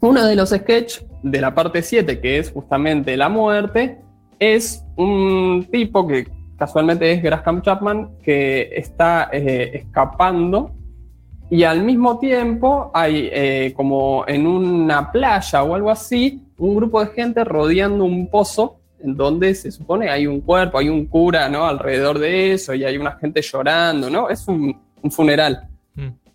Uno de los sketches de la parte 7, que es justamente la muerte, es un tipo que casualmente es Graham Chapman, que está eh, escapando y al mismo tiempo hay eh, como en una playa o algo así, un grupo de gente rodeando un pozo en donde se supone hay un cuerpo, hay un cura ¿no? alrededor de eso y hay una gente llorando, ¿no? Es un, un funeral.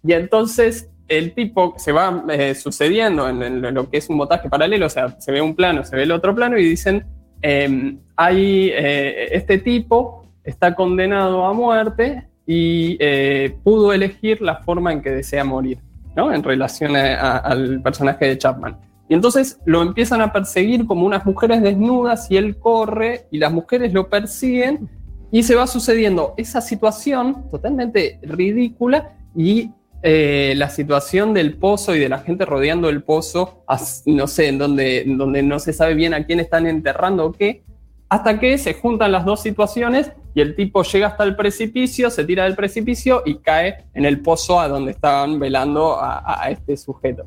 Y entonces el tipo se va eh, sucediendo en, lo que es un montaje paralelo, o sea, se ve un plano, se ve el otro plano y dicen, eh, hay, eh, este tipo está condenado a muerte y eh, pudo elegir la forma en que desea morir, ¿no? En relación al personaje de Chapman. Y entonces lo empiezan a perseguir como unas mujeres desnudas y él corre y las mujeres lo persiguen y se va sucediendo esa situación totalmente ridícula y eh, la situación del pozo y de la gente rodeando el pozo, no sé, en donde, donde no se sabe bien a quién están enterrando o qué, hasta que se juntan las dos situaciones y el tipo llega hasta el precipicio, se tira del precipicio y cae en el pozo a donde estaban velando a- a este sujeto.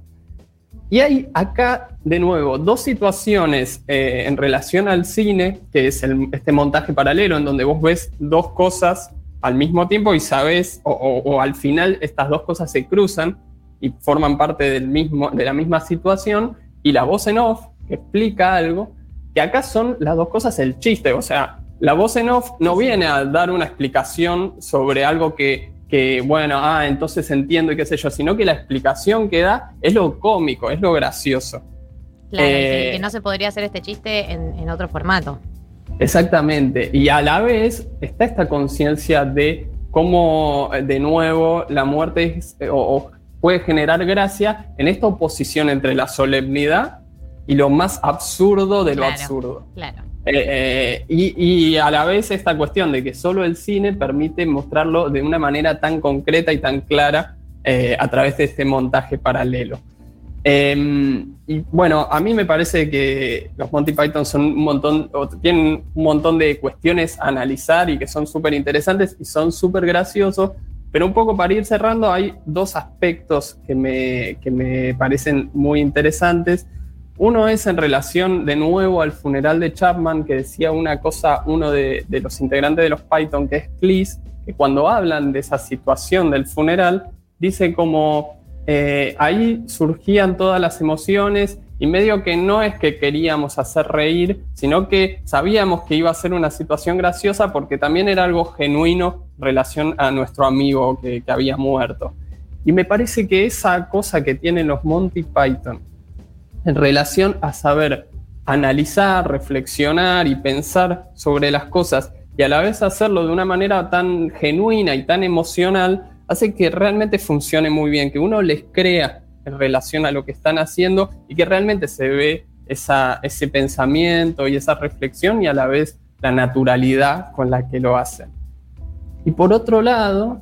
Y hay acá, de nuevo, dos situaciones eh, en relación al cine, que es el- este montaje paralelo, en donde vos ves dos cosas al mismo tiempo y sabes, o, o- o al final estas dos cosas se cruzan y forman parte del mismo, de la misma situación, y la voz en off, que explica algo, que acá son las dos cosas el chiste, o sea, la voz en off no viene a dar una explicación sobre algo que, que, bueno, ah, entonces entiendo y qué sé yo, sino que la explicación que da es lo cómico, es lo gracioso. Claro, Eh, que, que no se podría hacer este chiste en, en otro formato. Exactamente. Y a la vez está esta conciencia de cómo, eh, de nuevo, la muerte es, eh, o, o puede generar gracia en esta oposición entre la solemnidad y lo más absurdo de lo Claro, absurdo. Claro. Eh, eh, y, y a la vez esta cuestión de que solo el cine permite mostrarlo de una manera tan concreta y tan clara eh, a través de este montaje paralelo. Eh, y bueno, a mí me parece que los Monty Python son un montón, tienen un montón de cuestiones a analizar y que son súper interesantes y son súper graciosos, pero un poco para ir cerrando hay dos aspectos que me, que me parecen muy interesantes. Uno es en relación de nuevo al funeral de Chapman, que decía una cosa, uno de, de los integrantes de los Python, que es Cleese, que cuando hablan de esa situación del funeral, dice como eh, ahí surgían todas las emociones y medio que no es que queríamos hacer reír, sino que sabíamos que iba a ser una situación graciosa porque también era algo genuino en relación a nuestro amigo que, que había muerto. Y me parece que esa cosa que tienen los Monty Python en relación a saber analizar, reflexionar y pensar sobre las cosas y a la vez hacerlo de una manera tan genuina y tan emocional, hace que realmente funcione muy bien, que uno les crea en relación a lo que están haciendo y que realmente se ve ese pensamiento y esa reflexión y a la vez la naturalidad con la que lo hacen. Y por otro lado,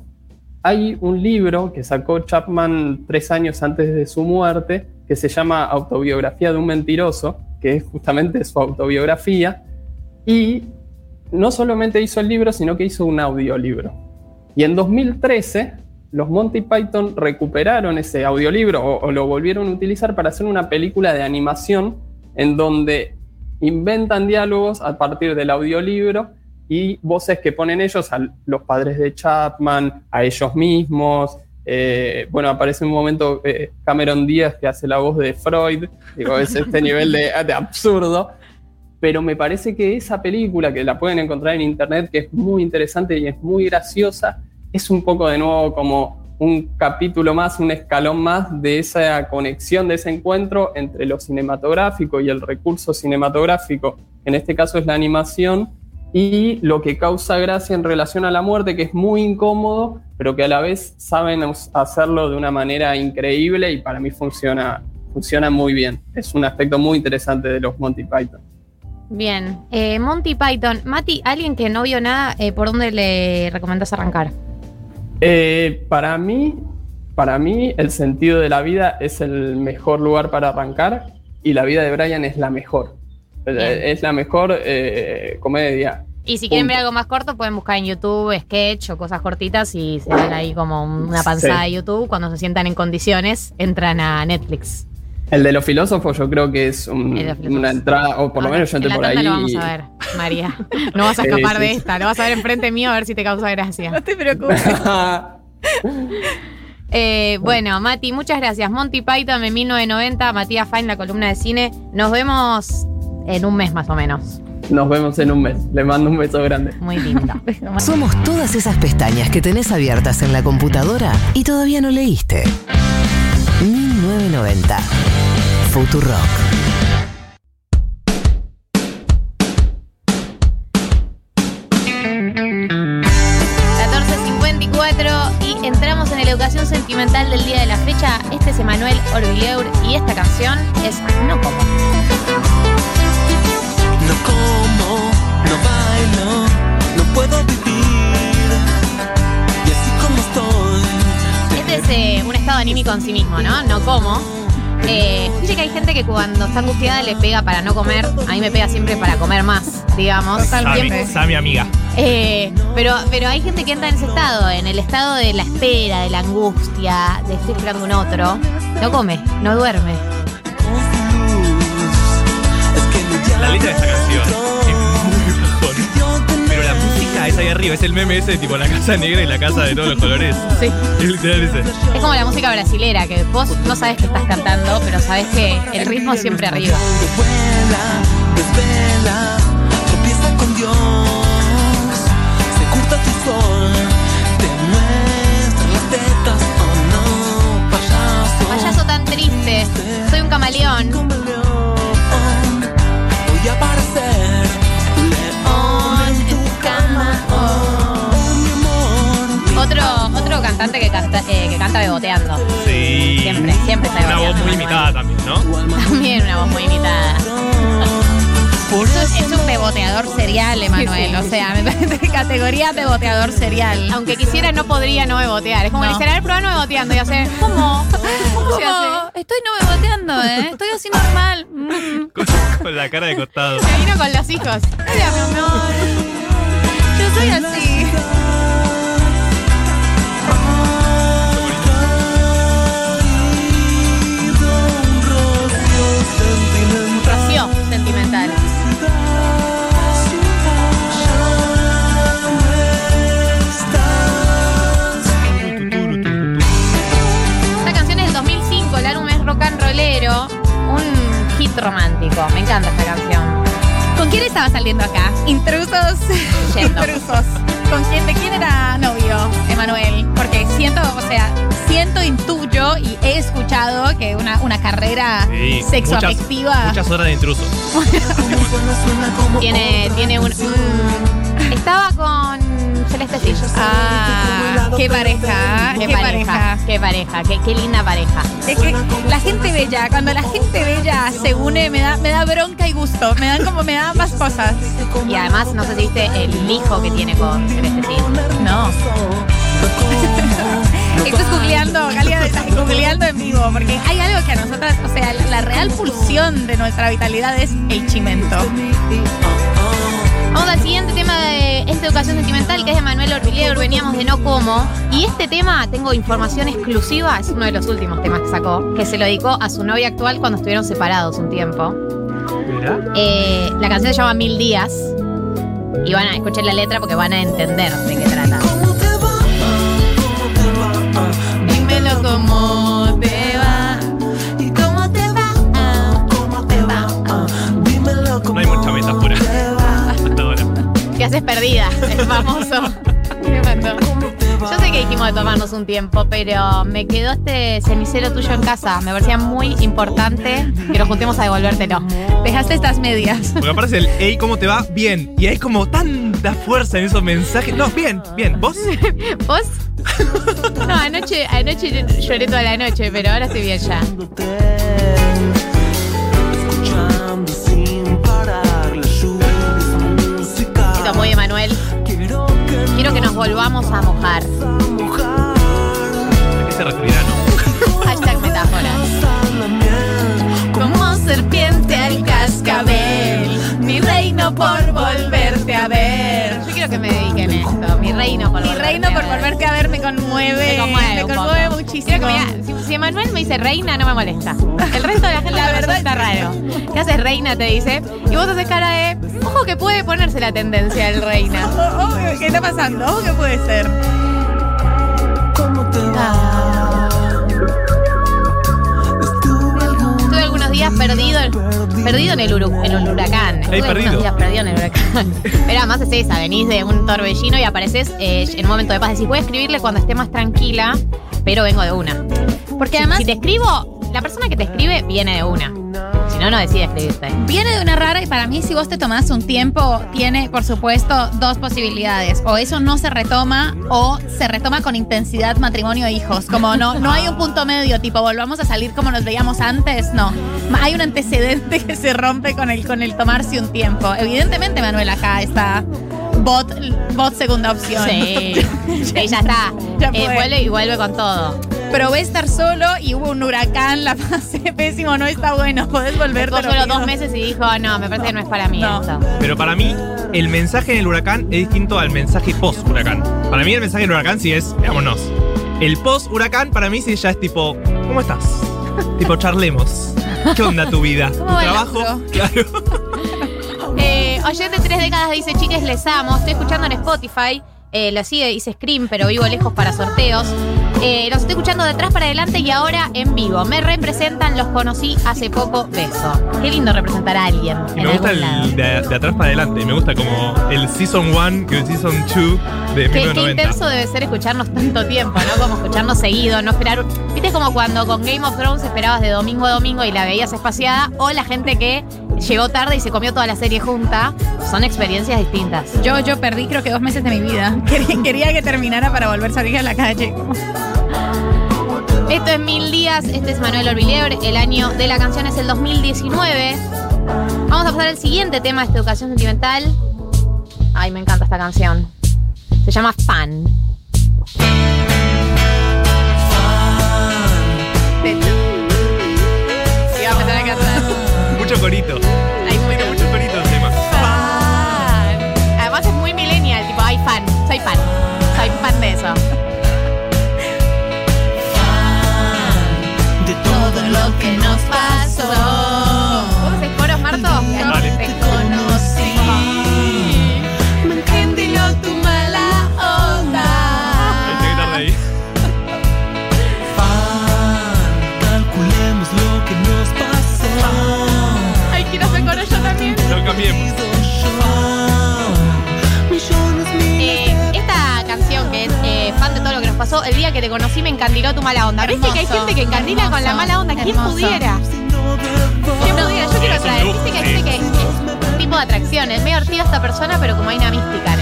hay un libro que sacó Chapman tres años antes de su muerte, que se llama Autobiografía de un mentiroso, que es justamente su autobiografía, y no solamente hizo el libro, sino que hizo un audiolibro. Y en 2013 los Monty Python recuperaron ese audiolibro o, lo volvieron a utilizar para hacer una película de animación en donde inventan diálogos a partir del audiolibro y voces que ponen ellos a los padres de Chapman, a ellos mismos. Eh, bueno, aparece un momento eh, Cameron Díaz que hace la voz de Freud. Digo, es este nivel de absurdo. Pero me parece que esa película, que la pueden encontrar en internet, que es muy interesante y es muy graciosa, es un poco de nuevo como un capítulo más, un escalón más de esa conexión, de ese encuentro entre lo cinematográfico y el recurso cinematográfico, en este caso es la animación, y lo que causa gracia en relación a la muerte, que es muy incómodo, pero que a la vez saben hacerlo de una manera increíble y para mí funciona, funciona muy bien. Es un aspecto muy interesante de los Monty Python. Bien. Eh, Monty Python. Mati, alguien que no vio nada, eh, ¿por dónde le recomendás arrancar? Eh, para mí, para mí, el sentido de la vida es el mejor lugar para arrancar y la vida de Brian es la mejor. Es la mejor eh, comedia. Y si quieren ver algo más corto, pueden buscar en YouTube sketch o cosas cortitas y se ven ahí como una panzada Sí. de YouTube. Cuando se sientan en condiciones, entran a Netflix. El de los filósofos yo creo que es un- una entrada, o por lo menos yo En entré por ahí. lo vamos y- a ver, María. No vas a escapar de esta. Lo vas a ver enfrente mío a ver si te causa gracia. No te preocupes. Eh, bueno, Mati, muchas gracias. Monty Python en 1990, Matías Fine, la columna de cine. Nos vemos en un mes más o menos. Nos vemos en un mes. Le mando un beso grande. Muy lindo. Somos todas esas pestañas que tenés abiertas en la computadora y todavía no leíste. 1990. Futurock. 14.54 y entramos en la educación sentimental del día de la fecha. Este es Emanuel Orvilleur y esta canción es No Como. Anímico en sí mismo, ¿no? No como. Eh, dice que hay gente que cuando está angustiada le pega para no comer. A mí me pega siempre para comer más, digamos. Sami. Sami, amiga. Eh, pero, pero hay gente que entra en ese estado, en el estado de la espera, de la angustia, de estoy esperando un otro. No come, no duerme. La letra de esta canción ahí arriba, es el meme ese, tipo la casa negra y la casa de todos los colores. Sí. Es literal ese. Es como la música brasilera, que vos no sabes que estás cantando, pero sabes que el ritmo siempre arriba. Desvela, tropieza con Dios. Se curta tu sol, te muestra las tetas. Oh no, payaso. Payaso tan triste, soy un camaleón. Voy a parecer cantante que canta, eh, que canta beboteando. Sí. Siempre, siempre está Una voz beboteando, muy imitada también, ¿no? También una voz muy imitada. Es un beboteador serial, Emanuel. O sea, me parece categoría beboteador serial. Aunque quisiera, no podría no bebotear. Es como No. a ver, prueba no beboteando. Y hace, ¿cómo? ¿Cómo se hace? ¿Cómo? Estoy no beboteando, ¿eh? Estoy así normal. Mm. Con, con la cara de costado. Se vino con los hijos. Mira, mi amor. Yo soy así. Hit romántico. Me encanta esta canción. ¿Con quién estaba saliendo acá? Intrusos. Yendo. Intrusos. ¿Con quién? ¿De quién era novio, Emanuel? Porque siento, o sea, siento, intuyo y he escuchado que una, una carrera Sí, sexoafectiva. Muchas, muchas horas de intrusos. Tiene, tiene un. mm, estaba con Celeste Cid. Ah, qué pareja, Qué, qué pareja, pareja. qué pareja, qué, qué linda pareja. Es que la gente bella, cuando la gente bella se une, me da, me da bronca y gusto. Me dan como, me da ambas cosas. Y además, no sé si viste el hijo que tiene con Celeste. No. Esto es googleando, Galia está googleando en vivo, porque hay algo que a nosotras, o sea, la real pulsión de nuestra vitalidad es el chimento. Vamos al siguiente tema de esta educación sentimental, que es de Manuel Orvilleur. Veníamos de No Como. Y este tema, tengo información exclusiva, es uno de los últimos temas que sacó, que se lo dedicó a su novia actual cuando estuvieron separados un tiempo. Eh, la canción se llama Mil Días. Y van a escuchar la letra porque van a entender de qué trata. Dímelo cómo te ¿Qué haces perdida? El famoso. Yo sé que dijimos de tomarnos un tiempo, pero me quedó este cenicero tuyo en casa. Me parecía muy importante que nos juntemos a devolvértelo. Dejaste estas medias. Porque aparece el hey, ¿cómo te va? Bien. Y hay como tanta fuerza en esos mensajes. No, bien, bien. ¿Vos? ¿Vos? No, anoche, anoche lloré toda la noche, pero ahora estoy bien ya. Escuchando sin nos volvamos a mojar. ¿A qué se referirá, no? Hashtag metáforas. Como serpiente al cascabel, mi reino por volverte a ver. Yo quiero que me reino por Mi reino por ver. volverte a ver me conmueve. Me conmueve, Me muchísimo. Que si, si Emanuel me dice reina, no me molesta. El resto de la gente La verdad está raro. ¿Qué haces reina? Te dice. Y vos haces cara de. Ojo que puede ponerse la tendencia del reina. Oh, ¿Qué está pasando? Oh, ¿Qué puede ser? ¿Cómo te va? Estuve algunos días perdido, perdido en el, uru- en el huracán. Estuve perdido. días perdido en el huracán. Pero además es esa, venís de un torbellino y apareces eh, en un momento de paz. Decís, voy a escribirle cuando esté más tranquila, pero vengo de una. Porque además si te escribo, la persona que te escribe viene de una. No, no decide escribirte. viene de una rara y para mí si vos te tomás un tiempo, tiene por supuesto dos posibilidades. O eso no se retoma o se retoma con intensidad matrimonio e hijos. Como no, no hay un punto medio, tipo volvamos a salir como nos veíamos antes, no. Hay un antecedente que se rompe con el, con el tomarse un tiempo. Evidentemente Manuel acá está bot, bot segunda opción. Sí. Sí, ya está. Ya Eh, vuelve y vuelve con todo. Probé estar solo y hubo un huracán, la pasé pésimo, no está bueno, podés volver Estuvo solo dos meses y dijo, no, me parece que no es para mí No. esto. Pero para mí, el mensaje en el huracán es distinto al mensaje post-huracán. Para mí, el mensaje del huracán sí es, veámonos. El post-huracán, para mí, sí ya es tipo, ¿cómo estás? tipo, charlemos. ¿Qué onda tu vida? ¿Tu ¿Cómo va el trabajo? Claro. Eh, oyente tres décadas dice, chiques, les amo. Estoy escuchando en Spotify. Eh, lo sigue, dice Scream, pero vivo lejos para sorteos. Eh, los estoy escuchando de atrás para adelante y ahora en vivo. Me representan, los conocí hace poco. Beso. Qué lindo representar a alguien. Y en me gusta algún lado. el de, de atrás para adelante. Me gusta como el Season 1 y el Season 2 de Qué, qué 1990. intenso debe ser escucharnos tanto tiempo, ¿no? Como escucharnos seguido, no esperar. ¿Viste como cuando con Game of Thrones esperabas de domingo a domingo y la veías espaciada? O la gente que llegó tarde y se comió toda la serie junta. Son experiencias distintas. Yo, yo perdí creo que dos meses de mi vida. Quería, quería que terminara para volver a salir a la calle. Esto es Mil Días, este es Manuel Orvilleur, el año de la canción es el 2019. Vamos a pasar al siguiente tema de esta educación sentimental. Ay, me encanta esta canción. Se llama Fan. Y va a. Mucho corito. Tiene mucho corito el tema. fan. Además es muy millennial, tipo, ay, fan, soy fan. Soy fan de eso. Lo que nos pasó. ¿Vos haces coros, Marto? Dale. Te conocí. Me encandiló tu mala onda. Ahí ahí. Calculemos lo que nos pasó. Ay, quiero hacer coro yo también. Lo cambiemos. Pasó, el día que te conocí me encandiló tu mala onda. ¿Viste que hay gente que encandila con la mala onda? ¿Quién hermoso. pudiera? ¿Quién pudiera? Yo quiero traer. Viste que hay gente que es un tipo de atracción. Es medio ortiva esta persona, pero como hay una mística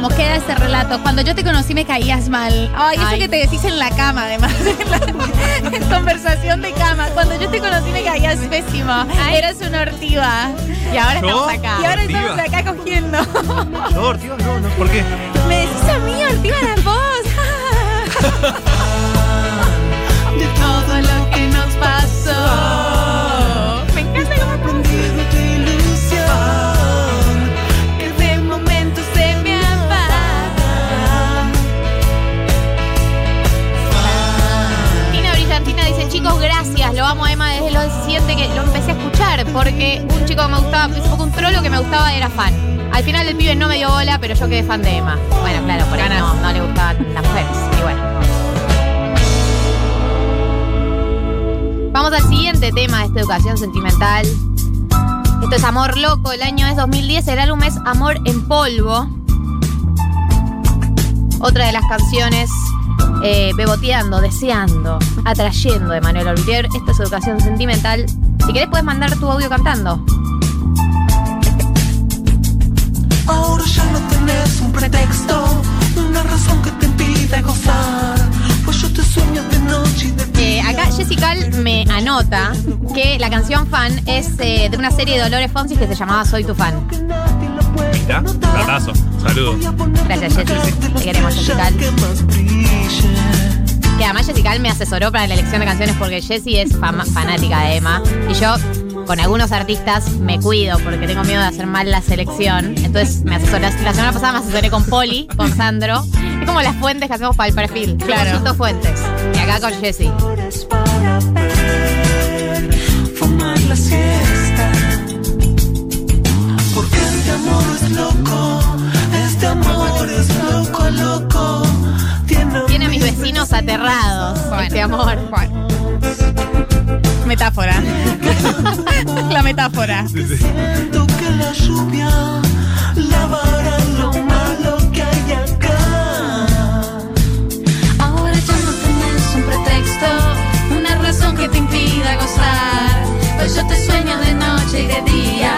cómo queda ese relato. Cuando yo te conocí me caías mal. Ay, eso Ay. que te decís en la cama, además. En, la- en conversación de cama. Cuando yo te conocí me caías pésimo. Ay. Eras una ortiva. Y ahora ¿Yo? estamos acá. Y ahora Ortiva. estamos acá cogiendo. No, Ortigo, no, no. ¿Por qué? Me decís a mí, ortiva la voz. amo a Emma desde los 17 que lo empecé a escuchar porque un chico que me gustaba, hace poco un trolo que me gustaba era fan. Al final el pibe no me dio bola, pero yo quedé fan de Emma. Bueno, claro, por ahí no, no le gustaban las mujeres. Y bueno. Vamos al siguiente tema de esta educación sentimental. Esto es Amor Loco, el año es 2010, el álbum es Amor en Polvo. Otra de las canciones eh, beboteando, deseando, atrayendo de Manuel Olivier. Esto es educación sentimental. Si querés puedes mandar tu audio cantando. Ahora ya no tenés un pretexto, una razón que te impida gozar. Pues yo te sueño de noche y de Eh, acá Jessica me anota que la canción fan es eh, de una serie de Dolores Fonsi que se llamaba Soy tu fan. ¿Viste? Platazo. Saludos. Gracias, Jessy. Te queremos, Jessica. Que además Jessica me asesoró para la elección de canciones porque Jessie es fanática de Emma. Y yo, con algunos artistas, me cuido porque tengo miedo de hacer mal la selección. Entonces me asesoré. La semana pasada me asesoré con Poli, con Sandro. Es como las fuentes que hacemos para el perfil. Claro. Consulto fuentes. Y acá con Jessie. fumar la siesta. Porque este amor es loco, este amor es loco, loco. Tiene, Tiene a mis vecinos aterrados. Este amor. Metáfora. la metáfora. Siento que la lluvia lavará lo malo que hay acá. Ahora ya no tenés un pretexto, una razón que te impida gozar. Pues yo te sueño de noche y de día,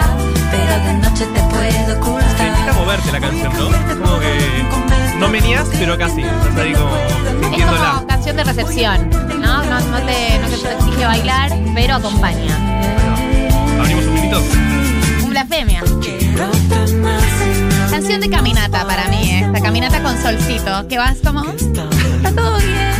pero de noche te puedo Te ocultar. invita a moverte la canción, ¿no? Como que no menías, pero casi. Estás ahí como Es sintiéndola. como canción de recepción, ¿no? No, no te, no te exige bailar, pero acompaña. Abrimos un. Un blasfemia. Canción de caminata para mí, ¿eh? Esta caminata con solcito. Que vas como. Está todo bien,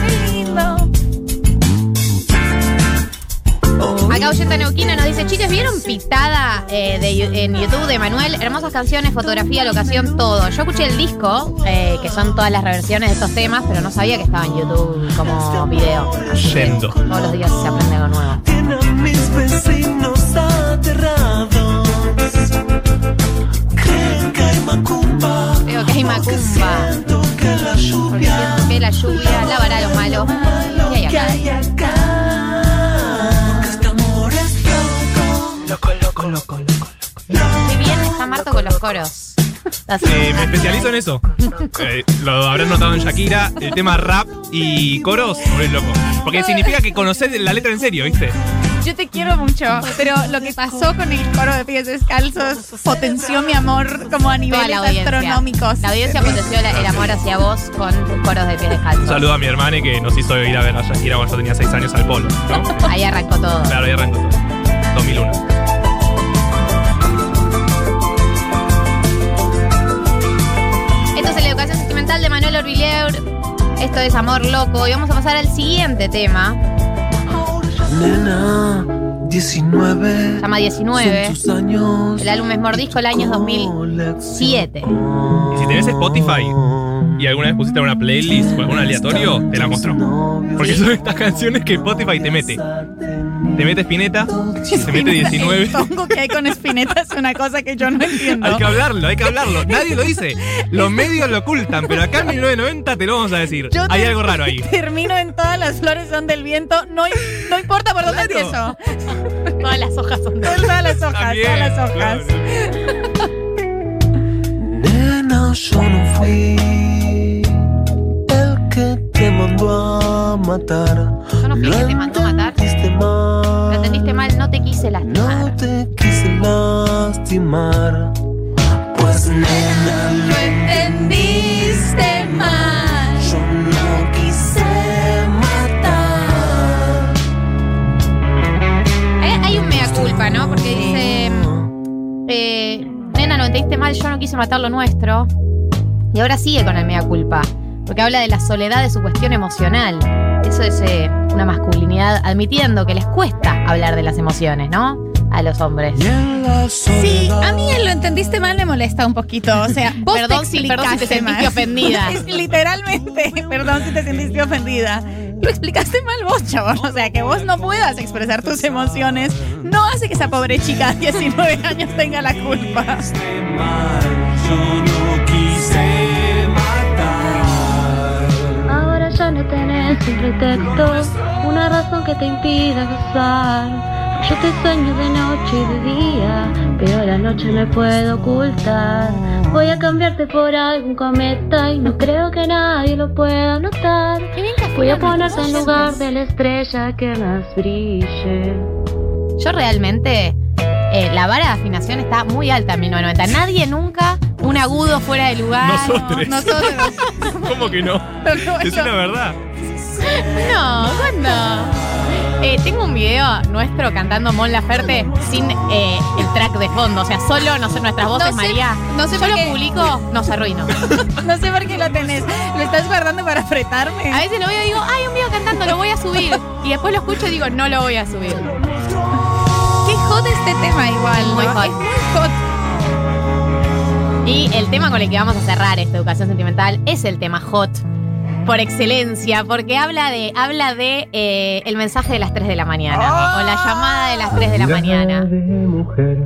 Acá Oyenta Neuquina nos dice, chicos, ¿vieron Pitada eh, de, en YouTube de Manuel? Hermosas canciones, fotografía, locación, todo. Yo escuché el disco, eh, que son todas las reversiones de estos temas, pero no sabía que estaba en YouTube como video. Yendo. Todos los días se aprende algo nuevo. Tiene a mis vecinos aterrados. Creen que hay macumba. Creo que hay macumba. Que la lluvia que la lluvia lavará lo malo. ¿Qué hay que acá? Loco, loco, loco. Qué bien está Marto con los coros. Eh, me especializo en eso. Eh, lo habrán notado en Shakira, el tema rap y coros, me vuelve loco. Porque significa que conoces la letra en serio, ¿viste? Yo te quiero mucho, pero lo que pasó con el coro de pies descalzos potenció mi amor como a niveles la astronómicos. La audiencia potenció la- el amor hacia vos con tus coros de pies Un descalzos. saludo a mi hermana que nos hizo ir a ver a Shakira cuando yo tenía 6 años al polo. ¿no? Ahí arrancó todo. Claro, ahí arrancó todo. 2001. Orvilleur. Esto es Amor Loco. Y vamos a pasar al siguiente tema. Nena, 19. Se llama 19. Son tus años. El álbum es Mordisco, el año es 2007. Y si tenés Spotify y alguna vez pusiste alguna playlist o algún aleatorio, te la mostró. Porque son estas canciones que Spotify te mete. Te mete Spinetta, te mete 19. El tongo que hay con Spinetta es una cosa que yo no entiendo. Hay que hablarlo, hay que hablarlo. Nadie lo dice. Los medios lo ocultan, pero acá en 1990 te lo vamos a decir. Yo Hay algo raro ahí. Termino en todas las flores son del viento. No, no importa por dónde Claro. empiezo. Todas las hojas son de Todas las hojas, También, todas las hojas. Nena, yo no fui te mandó a matar. Yo no fui que te mandó a matar. Entendiste mal. Lo entendiste mal, no te quise lastimar. No te quise lastimar. Pues nena, Lo entendiste mal. yo no quise matar. Hay, hay un mea culpa, ¿no? Porque dice. eh, Nena, lo entendiste mal, yo no quise matar lo nuestro. Y ahora sigue con el mea culpa. Porque habla de la soledad de su cuestión emocional. Eso es eh, una masculinidad admitiendo que les cuesta hablar de las emociones, ¿no? A los hombres. Sí, a mí lo entendiste mal me molesta un poquito. O sea, vos Perdón te si- perdón si te sentiste mal. ofendida. Literalmente, perdón si te sentiste ofendida. Lo explicaste mal vos, chabón. O sea, que vos no puedas expresar tus emociones no hace que esa pobre chica de 19 años tenga la culpa. Yo no quise ya no tenés un pretexto, una razón que te impida gozar. Yo te sueño de noche y de día, pero la noche me puedo ocultar. Voy a cambiarte por algún cometa y no creo que nadie lo pueda notar. Voy a ponerte en lugar de la estrella que más brille. Yo realmente, eh, la vara de afinación está muy alta en 1990. Nadie nunca un agudo fuera de lugar. Nosotros. Nosotros. ¿Cómo que no? Es la verdad. No, ¿cuándo? Eh, tengo un video nuestro cantando Mon Laferte sin eh, el track de fondo, o sea, solo no sé, nuestras voces, No sé- María. no sé Yo por lo qué. publico, nos arruino. No sé por qué lo tenés. ¿Lo estás guardando para apretarme? A veces lo veo y digo, ay, un video cantando, lo voy a subir. Y después lo escucho y digo, no lo voy a subir. Qué hot este tema igual. Muy hot. Es muy hot. Y el tema con el que vamos a cerrar esta educación sentimental es el tema hot. Por excelencia, porque habla de, habla de eh, el mensaje de las 3 de la mañana. O la llamada de las 3 de la mañana. de mujer,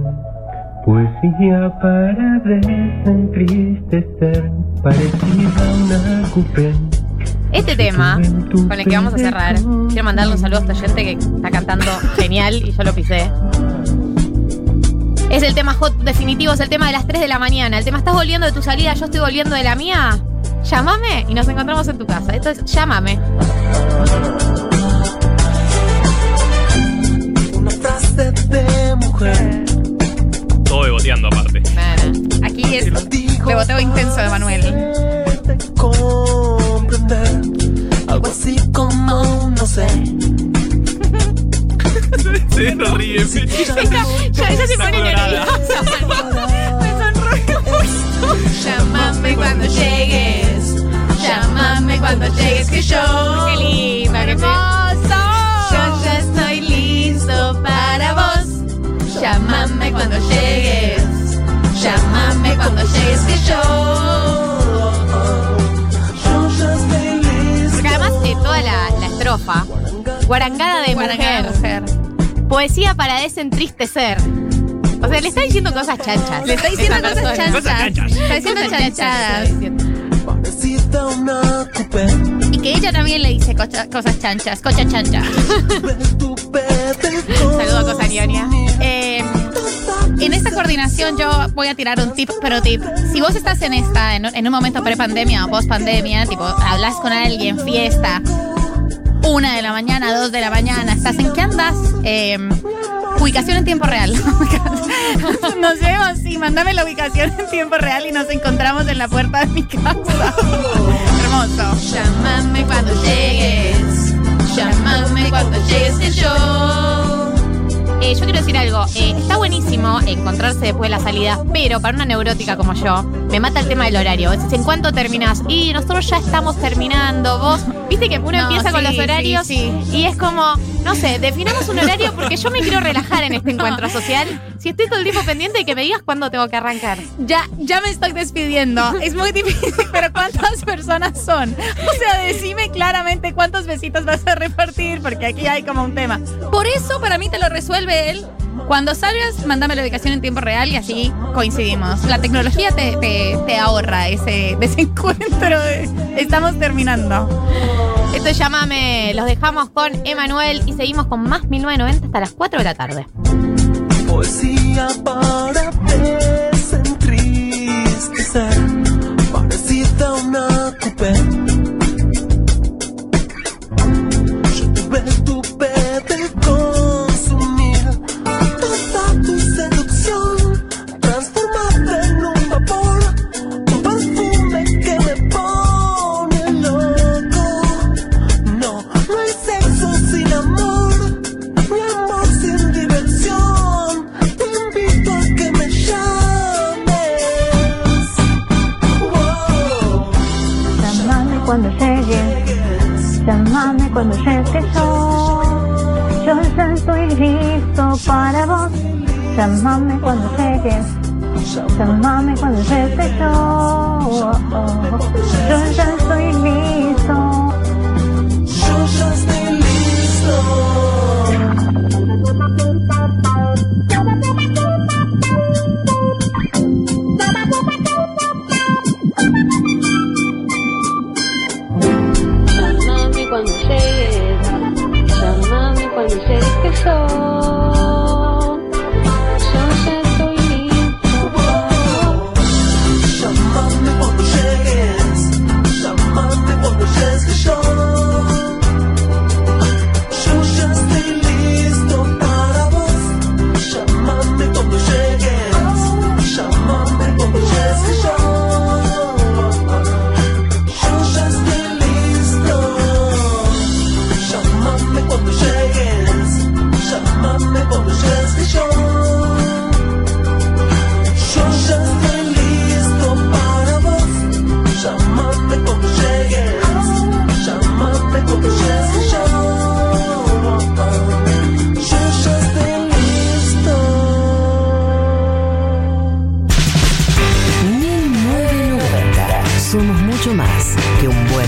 poesía para desentristecer, parecida a una coupé. Este tema, con el que vamos a cerrar, quiero mandarle un saludo a esta gente que está cantando genial y yo lo pisé. Es el tema hot definitivo, es el tema de las 3 de la mañana. El tema, ¿estás volviendo de tu salida? Yo estoy volviendo de la mía. Llámame y nos encontramos en tu casa. Esto es llámame. Una frase de mujer. Todo beboteando aparte. Aquí es beboteo intenso de Manuel. comprender algo así como no sé. Se ríe. Ya, ella se pone nerviosa. Me sonrojo Llámame cuando llegues. Llámame cuando llegues que yo. Qué linda, qué hermoso. Yo ya estoy listo para vos. Llámame cuando llegues. Llámame cuando llegues que yo. Porque además de toda la, la estrofa, guarangada de Guarangada de mujer, poesía para desentristecer. O sea, le está diciendo cosas chanchas. Le está diciendo Esa cosas chanchas. Está diciendo Cosas chanchas chanchadas. está diciendo. Coupé. Y que ella también le dice cocha- cosas chanchas, cocha chancha. Saludo a Cosarionia. Eh, en esta coordinación yo voy a tirar un tip, pero tip. Si vos estás en esta, en, un- en un momento pre-pandemia o post-pandemia, tipo, hablas con alguien, fiesta, una de la mañana, dos de la mañana, ¿estás en qué andas? Eh, ubicación en tiempo real. nos vemos, sí, mándame la ubicación en tiempo real y nos encontramos en la puerta de mi casa. Hermoso. Llámame cuando llegues. Llámame cuando llegues que yo. Eh, yo quiero decir algo. eh, buenísimo encontrarse después de la salida, pero para una neurótica como yo, me mata el tema del horario. ¿En cuánto terminás? Y nosotros ya estamos terminando. Vos, viste que uno No, empieza con sí, los horarios sí, y es como, no sé, definamos un horario porque yo me quiero relajar en este encuentro social. Si estoy todo el tiempo pendiente de que me digas cuándo tengo que arrancar. Ya, ya me estoy despidiendo. Es muy difícil, pero ¿cuántas personas son? O sea, decime claramente cuántos besitos vas a repartir, porque aquí hay como un tema. Por eso, para mí, te lo resuelve él. Cuando salgas, mándame la ubicación en tiempo real y así coincidimos. La tecnología te, te- te ahorra ese desencuentro. de- estamos terminando. Esto es Llámame. Los dejamos con Emanuel y seguimos con más 1990 hasta las 4 de la tarde. Poesía para Llámame cuando llegues, llámame cuando llegues yo. Yo ya estoy listo. Somos mucho más que un buen.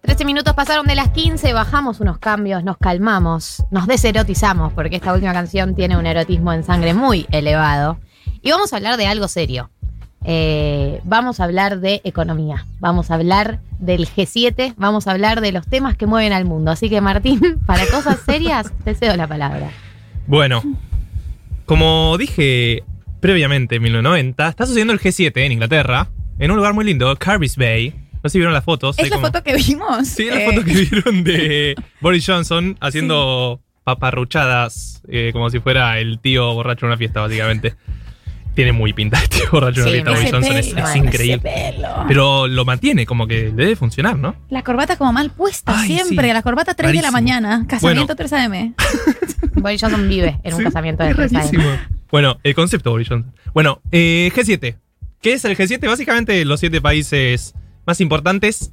13 minutos pasaron de las 15, bajamos unos cambios, nos calmamos, nos deserotizamos, porque esta última canción tiene un erotismo en sangre muy elevado. Y vamos a hablar de algo serio. Eh, vamos a hablar de economía, vamos a hablar del G7, vamos a hablar de los temas que mueven al mundo. Así que Martín, para cosas serias, te cedo la palabra. Bueno, como dije previamente en 1990, está sucediendo el G7 en Inglaterra, en un lugar muy lindo, Carby's Bay. No sé si vieron las fotos. ¿Es la como- foto que vimos? Sí, la Eh, foto que vieron de Boris Johnson haciendo paparruchadas eh, como si fuera el tío borracho en una fiesta, básicamente. Tiene muy pinta tío borracho Sí, Johnson es, pelo, es ese increíble. Pero lo mantiene, como que le debe funcionar, ¿no? La corbata como mal puesta Ay, siempre. sí. La corbata 3 de la mañana. Casamiento 3 AM. Boris Johnson vive en un Sí, casamiento de es tres rarísimo. años. Bueno, el concepto Boris Johnson. Bueno, eh, G7. ¿Qué es el G7? Básicamente los siete países más importantes.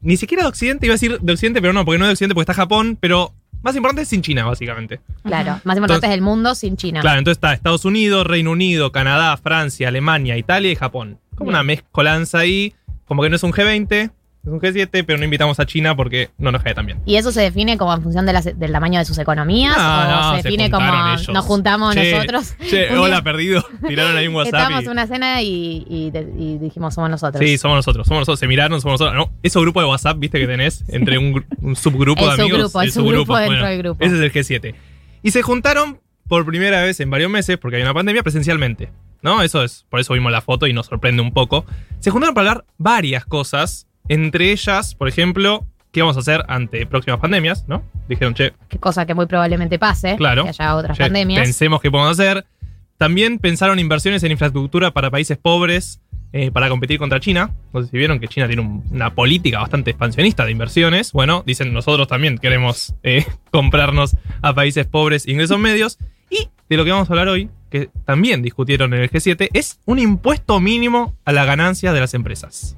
Ni siquiera de Occidente, iba a decir de Occidente, pero no, porque no es de Occidente, porque está Japón, pero más importante es sin China, básicamente. Claro, más importante Entonces- del mundo sin China. Claro, entonces está Estados Unidos, Reino Unido, Canadá, Francia, Alemania, Italia y Japón. Como una mezcolanza ahí, como que no es un G20, es un G7, pero no invitamos a China porque no nos cae tan bien. ¿Y eso se define como en función de las- del tamaño de sus economías? No, ¿O no, se se define como ellos. nos juntamos Che, nosotros? Che, Un día hola, perdido. Tiraron ahí un WhatsApp. Estábamos y- en una cena y, y de- y dijimos somos nosotros. Sí, somos nosotros, somos nosotros. Se miraron, somos nosotros. No, esos grupos de WhatsApp, viste que tenés entre un, gru- un subgrupo El de amigos. subgrupo, el subgrupo dentro del grupo. Ese es el G7. Y se juntaron por primera vez en varios meses, porque hay una pandemia, presencialmente. ¿No? Eso es, por eso vimos la foto y nos sorprende un poco. Se juntaron para hablar varias cosas, entre ellas, por ejemplo, qué vamos a hacer ante próximas pandemias, ¿no? Dijeron, che, Qué cosa que muy probablemente pase. Claro. Que haya otras Che, pandemias. Pensemos qué podemos hacer. También pensaron inversiones en infraestructura para países pobres eh, para competir contra China. No sé si vieron que China tiene un- una política bastante expansionista de inversiones. Bueno, dicen nosotros también queremos eh, comprarnos a países pobres ingresos medios. Y de lo que vamos a hablar hoy, que también discutieron en el G7, es un impuesto mínimo a la ganancia de las empresas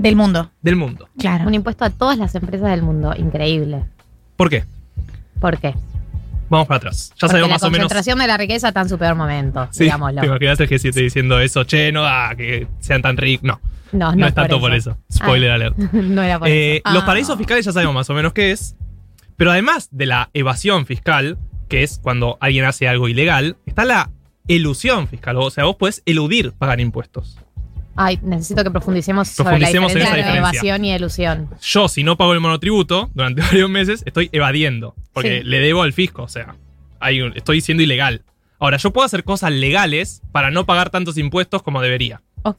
Del mundo. del mundo. Claro. Un impuesto a todas las empresas del mundo. Increíble. ¿Por qué? ¿Por qué? Vamos para atrás. Ya Porque sabemos la más o menos. concentración de la riqueza está en su peor momento, Sí, digámoslo. te imaginas el G7 diciendo eso, che, no da que sean tan ricos. No, No, no, no es tanto por eso. Spoiler Ah. alert. no era por Eh, eso. Los Ah. paraísos fiscales ya sabemos más o menos qué es. Pero además de la evasión fiscal, que es cuando alguien hace algo ilegal, está la elusión fiscal. O sea, vos podés eludir pagar impuestos. Ay, necesito que profundicemos, Profundicemos en sobre la esa diferencia entre diferencia. evasión y elusión. Yo, si no pago el monotributo durante varios meses, estoy evadiendo. Porque Sí. le debo al fisco. O sea, hay un- estoy siendo ilegal. Ahora, yo puedo hacer cosas legales para no pagar tantos impuestos como debería. Ok.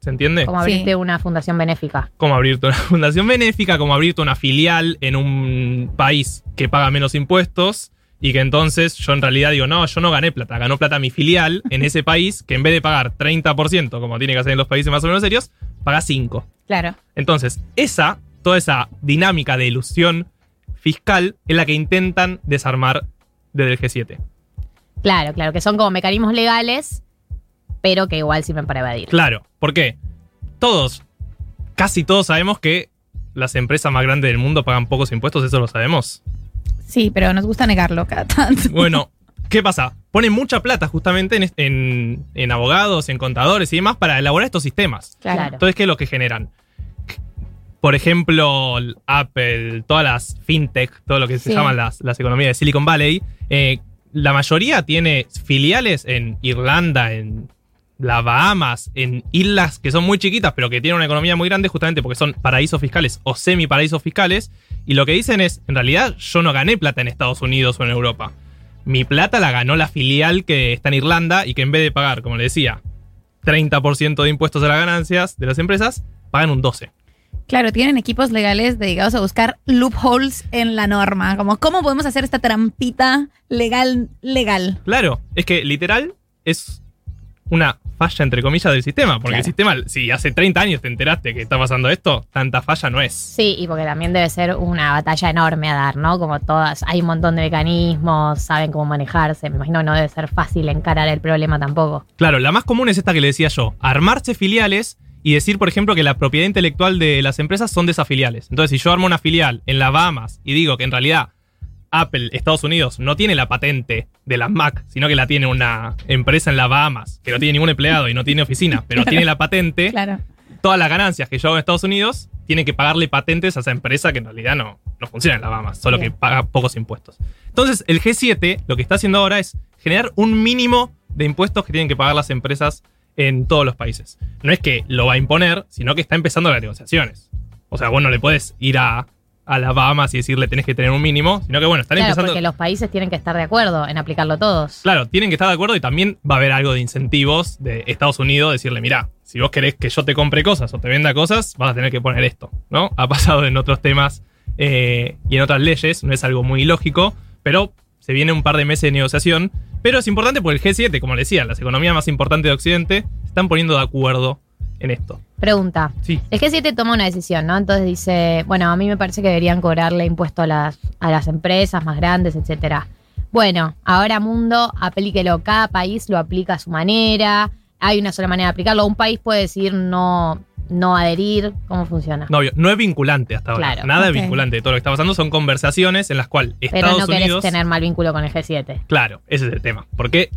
¿Se entiende? Como abrirte una fundación benéfica. como abrirte una fundación benéfica, como abrirte una filial en un país que paga menos impuestos y que entonces yo en realidad digo, no, yo no gané plata, ganó plata mi filial en ese país que en vez de pagar 30%, como tiene que hacer en los países más o menos serios, paga 5%. Claro. Entonces, esa, toda esa dinámica de ilusión fiscal es la que intentan desarmar desde el G7. Claro, claro, que son como mecanismos legales, pero que igual sirven para evadir. Claro, ¿por qué? Todos, casi todos sabemos que las empresas más grandes del mundo pagan pocos impuestos, eso lo sabemos. Sí, pero nos gusta negarlo cada tanto. Bueno, ¿Qué pasa? Ponen mucha plata justamente en, en- en abogados, en contadores y demás para elaborar estos sistemas. Claro. Entonces, ¿qué es lo que generan? Por ejemplo, Apple, todas las fintech, todo lo que se Sí. llaman las, las economías de Silicon Valley, eh, la mayoría tiene filiales en Irlanda, en las Bahamas, en islas que son muy chiquitas, pero que tienen una economía muy grande justamente porque son paraísos fiscales o semiparaísos fiscales. Y lo que dicen es, en realidad yo no gané plata en Estados Unidos o en Europa. Mi plata la ganó la filial que está en Irlanda y que en vez de pagar, como le decía, 30% de impuestos a las ganancias de las empresas, pagan un 12%. Claro, tienen equipos legales dedicados a buscar loopholes en la norma. Como, ¿cómo podemos hacer esta trampita legal, legal? Claro, es que literal es una falla entre comillas del sistema, porque Claro. el sistema, si hace 30 años te enteraste que está pasando esto, tanta falla no es. Sí, y porque también debe ser una batalla enorme a dar, ¿no? Como todas, hay un montón de mecanismos, saben cómo manejarse. Me imagino que no debe ser fácil encarar el problema tampoco. Claro, la más común es esta que le decía yo, armarse filiales y decir, por ejemplo, que la propiedad intelectual de las empresas son de esas filiales. Entonces, si yo armo una filial en las Bahamas y digo que en realidad Apple, Estados Unidos, no tiene la patente de las Mac, sino que la tiene una empresa en las Bahamas, que no tiene ningún empleado y no tiene oficina, pero tiene la patente, Claro. todas las ganancias que yo hago en Estados Unidos, tiene que pagarle patentes a esa empresa que en realidad no, no funciona en las Bahamas, solo Bien. que paga pocos impuestos. Entonces, el G7 lo que está haciendo ahora es generar un mínimo de impuestos que tienen que pagar las empresas en todos los países. No es que lo va a imponer, sino que está empezando las negociaciones. O sea, bueno, le puedes ir a, a las Bahamas y decirle tenés que tener un mínimo, sino que bueno, están Claro, empezando. porque los países tienen que estar de acuerdo en aplicarlo todos. Claro, tienen que estar de acuerdo y también va a haber algo de incentivos de Estados Unidos, decirle, mira, si vos querés que yo te compre cosas o te venda cosas, vas a tener que poner esto, ¿no? Ha pasado en otros temas eh, y en otras leyes, no es algo muy lógico, pero se viene un par de meses de negociación. Pero es importante porque el G7, como le decía, las economías más importantes de Occidente, se están poniendo de acuerdo en esto. Pregunta. Sí. El G7 toma una decisión, ¿no? Entonces dice, bueno, a mí me parece que deberían cobrarle impuesto a las, a las empresas más grandes, etcétera. Bueno, ahora mundo, aplíquelo. Cada país lo aplica a su manera. Hay una sola manera de aplicarlo. Un país puede decir no, no adherir. ¿Cómo funciona? No, obvio, no es vinculante hasta ahora. Claro. Nada es vinculante. Todo lo que está pasando son conversaciones en las cuales Pero Estados no querés Unidos. tener mal vínculo con el G7. Claro, ese es el tema. Porque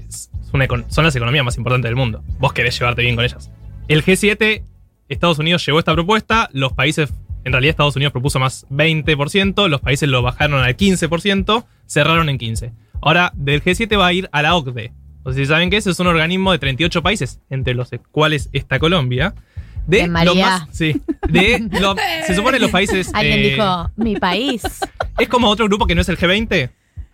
son las economías más importantes del mundo. Vos querés llevarte bien con ellas. El G7, Estados Unidos llevó esta propuesta, los países, en realidad Estados Unidos propuso más 20%, los países lo bajaron al 15%, cerraron en 15%. Ahora, del G7 va a ir a la OCDE. O sea, si saben que ese es un organismo de 38 países, entre los cuales está Colombia. De María. más. Sí. De lo- se supone los países. Alguien eh, dijo, mi país. es como otro grupo que no es el G20,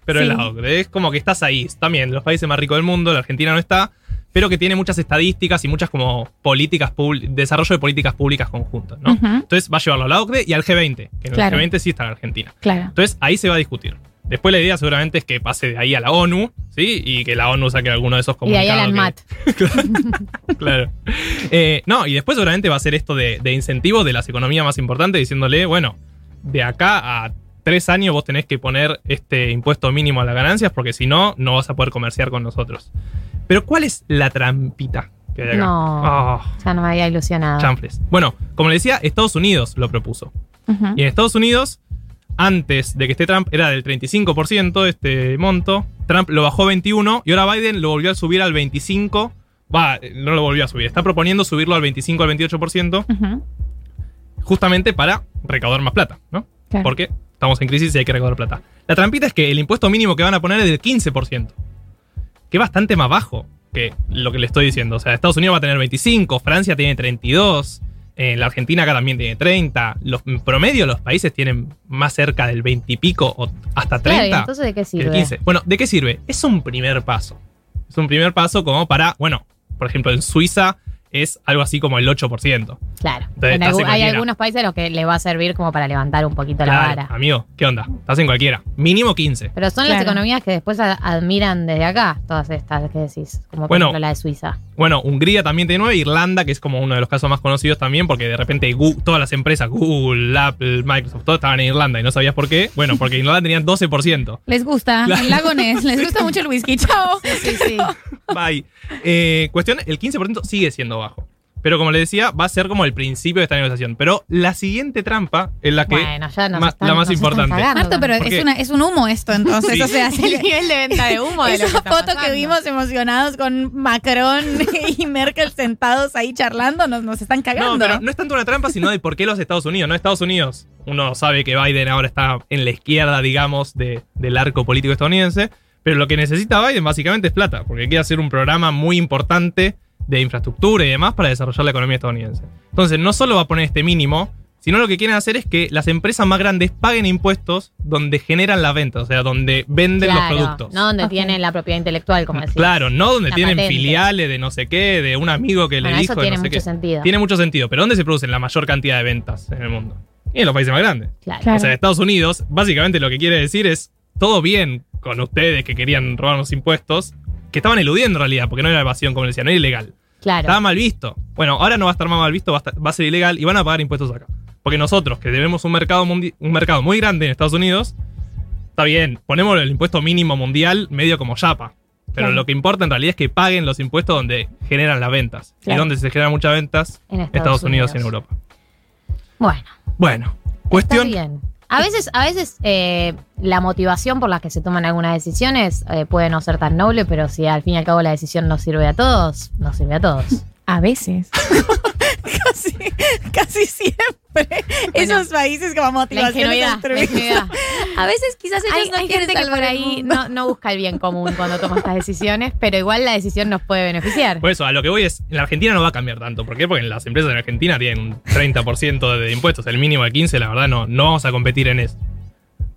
pero es Sí. la OCDE. Es como que estás ahí. También los países más ricos del mundo, la Argentina no está, pero que tiene muchas estadísticas y muchas como políticas desarrollo de políticas públicas conjuntas, ¿no? Entonces va a llevarlo a la OCDE y al G20, que en Claro. el G20 sí está la Argentina. Claro. Entonces ahí se va a discutir. Después la idea seguramente es que pase de ahí a la ONU, ¿sí? Y que la ONU saque alguno de esos Y de ahí comunicados. al que- MAT. Claro. Eh, no, y después seguramente va a ser esto de, de incentivos de las economías más importantes, diciéndole, bueno, de acá a tres años vos tenés que poner este impuesto mínimo a las ganancias, porque si no, no vas a poder comerciar con nosotros. Pero ¿cuál es la trampita que hay acá? No. Ah, Ya no me había ilusionado. chanfles. Bueno, como le decía, Estados Unidos lo propuso. Y en Estados Unidos, antes de que esté Trump, era del 35% este monto. Trump lo bajó a 21 y ahora Biden lo volvió a subir al 25. Va, no lo volvió a subir. Está proponiendo subirlo al 25 al 28% Ujú. justamente para recaudar más plata, ¿no? Claro. Porque estamos en crisis y hay que recaudar plata. La trampita es que el impuesto mínimo que van a poner es del 15%, que es bastante más bajo que lo que le estoy diciendo. O sea, Estados Unidos va a tener 25, Francia tiene 32, eh, la Argentina acá también tiene 30. Los, en promedio los países tienen más cerca del 20 y pico o hasta 30. Claro, ¿y entonces de qué sirve? 15. Bueno, ¿de qué sirve? Es un primer paso. Es un primer paso como para, bueno, por ejemplo, en Suiza es algo así como el 8%. Claro. Entonces, En en hay algunos países a los que les va a servir como para levantar un poquito la vara. amigo, ¿qué onda? Estás en cualquiera. Mínimo 15. Pero son las economías que después admiran desde acá, todas estas que decís, como por Bueno. ejemplo la de Suiza. Bueno, Hungría también tiene 9, Irlanda, que es como uno de los casos más conocidos también, porque de repente todas las empresas, Google, Apple, Microsoft, todas estaban en Irlanda y no sabías por qué. Bueno, porque en Irlanda tenían 12%. Les gusta. Claro. El lago Ness. Les gusta mucho el whisky. Chao. Sí, sí. Bye. Eh, cuestión, el 15% sigue siendo bajo. Pero como le decía, va a ser como el principio de esta negociación. Pero la siguiente trampa es la que. Bueno, ya nos ma- están- la más nos importante. Marto, pero ¿Por es, qué? una, es un humo esto entonces. Sí. O sea, Es el nivel de venta de humo de lo que Esa foto que vimos emocionados con Macron y Merkel sentados ahí charlando, nos, nos están cagando. No, pero no es tanto una trampa, sino de por qué los Estados Unidos. No Estados Unidos. Uno sabe que Biden ahora está en la izquierda, digamos, de- del arco político estadounidense. Pero lo que necesita Biden básicamente es plata, porque quiere hacer un programa muy importante de infraestructura y demás para desarrollar la economía estadounidense. Entonces, no solo va a poner este mínimo, sino lo que quieren hacer es que las empresas más grandes paguen impuestos donde generan las ventas, o sea, donde venden Claro, los productos. No donde tienen la propiedad intelectual, como decía. Claro, no donde La tienen patente. filiales de no sé qué, de un amigo que Bueno, le eso dijo de tiene no sé mucho qué. sentido. Tiene mucho sentido, pero ¿dónde se producen la mayor cantidad de ventas en el mundo? Y en los países más grandes. Claro. O sea, Estados Unidos, básicamente lo que quiere decir es todo bien con ustedes que querían robar los impuestos, que estaban eludiendo en realidad, porque no era evasión, como decía, no era ilegal. Claro. Estaba mal visto. Bueno, ahora no va a estar más mal visto, va a, estar- va a ser ilegal y van a pagar impuestos acá. Porque nosotros, que tenemos un mercado, mundi- un mercado muy grande en Estados Unidos, está bien, ponemos el impuesto mínimo mundial medio como chapa. Pero Claro. lo que importa en realidad es que paguen los impuestos donde generan las ventas. Claro. Y donde se generan muchas ventas, En Estados, Estados Unidos. y en. Europa. Bueno, Bueno, está cuestión. bien. A veces, a veces eh, la motivación por la que se toman algunas decisiones eh, puede no ser tan noble, pero si al fin y al cabo la decisión nos sirve a todos, nos sirve a todos. A veces. casi, casi siempre. Esos países como motivación ingenuidad. A veces quizás ellos Hay, no hay quieren gente que por ahí no, no busca el bien común cuando toma estas decisiones, pero igual la decisión nos puede beneficiar. Por eso, a lo que voy es, en la Argentina no va a cambiar tanto. ¿Por qué? Porque las empresas en Argentina tienen un 30% de impuestos, el mínimo de 15%, la verdad no, no vamos a competir en eso.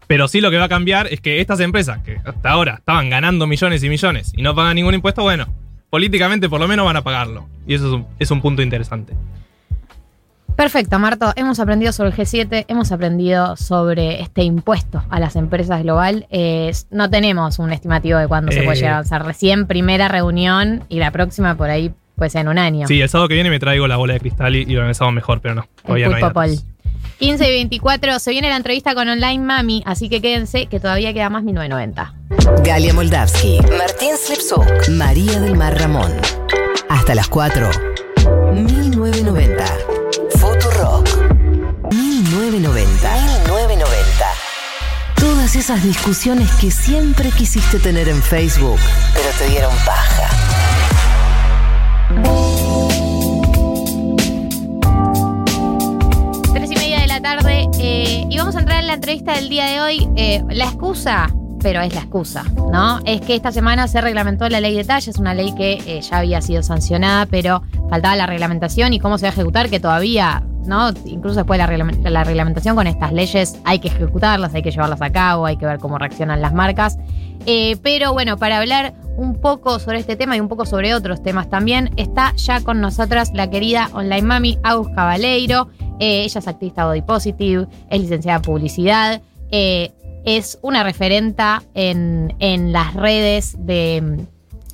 Pero sí lo que va a cambiar es que estas empresas que hasta ahora estaban ganando millones y millones y no pagan ningún impuesto, bueno, políticamente por lo menos van a pagarlo. Y eso es un, es un punto interesante. Perfecto, Marto. Hemos aprendido sobre el G7, hemos aprendido sobre este impuesto a las empresas global. Eh, no tenemos un estimativo de cuándo se Eh. puede llegar a avanzar. Recién primera reunión y la próxima por ahí puede ser en un año. Sí, el sábado que viene me traigo la bola de cristal y, y lo analizamos mejor, pero no, todavía el no hay. 15 y 24 se viene la entrevista con Online Mami, así que quédense que todavía queda más 1990. Galia Moldavsky, Martín Slipsuk, María del Mar Ramón. Hasta las 4. 1990. Futurock. 1990. 1990. Todas esas discusiones que siempre quisiste tener en Facebook, pero te dieron paja. Tarde eh, y vamos a entrar en la entrevista del día de hoy. Eh, la excusa, pero es la excusa, ¿no? Es que esta semana se reglamentó la ley de talla, es una ley que eh, ya había sido sancionada, pero faltaba la reglamentación y cómo se va a ejecutar, que todavía, ¿no? Incluso después de la, reglament- la reglamentación con estas leyes hay que ejecutarlas, hay que llevarlas a cabo, hay que ver cómo reaccionan las marcas. Pero bueno, para hablar un poco sobre este tema y un poco sobre otros temas también, está ya con nosotras la querida online mami Agus Cabaleiro. Eh, ella es activista body positive, es licenciada en publicidad, eh, es una referenta en, en las redes de,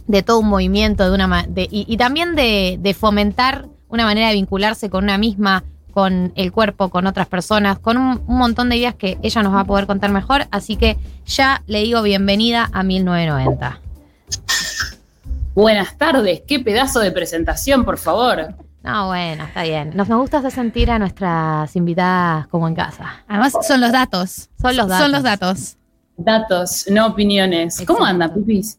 de todo un movimiento de una y, también de, de fomentar una manera de vincularse con una misma, con el cuerpo, con otras personas, con un, un montón de ideas que ella nos va a poder contar mejor. Así que ya le digo bienvenida a 1990. Buenas tardes, qué pedazo de presentación, por favor. No, bueno, está bien. Nos, nos gusta hacer sentir a nuestras invitadas como en casa. Además, son los datos. Son los datos. Son los datos. Datos, no opiniones. ¿Cómo anda, Pipis?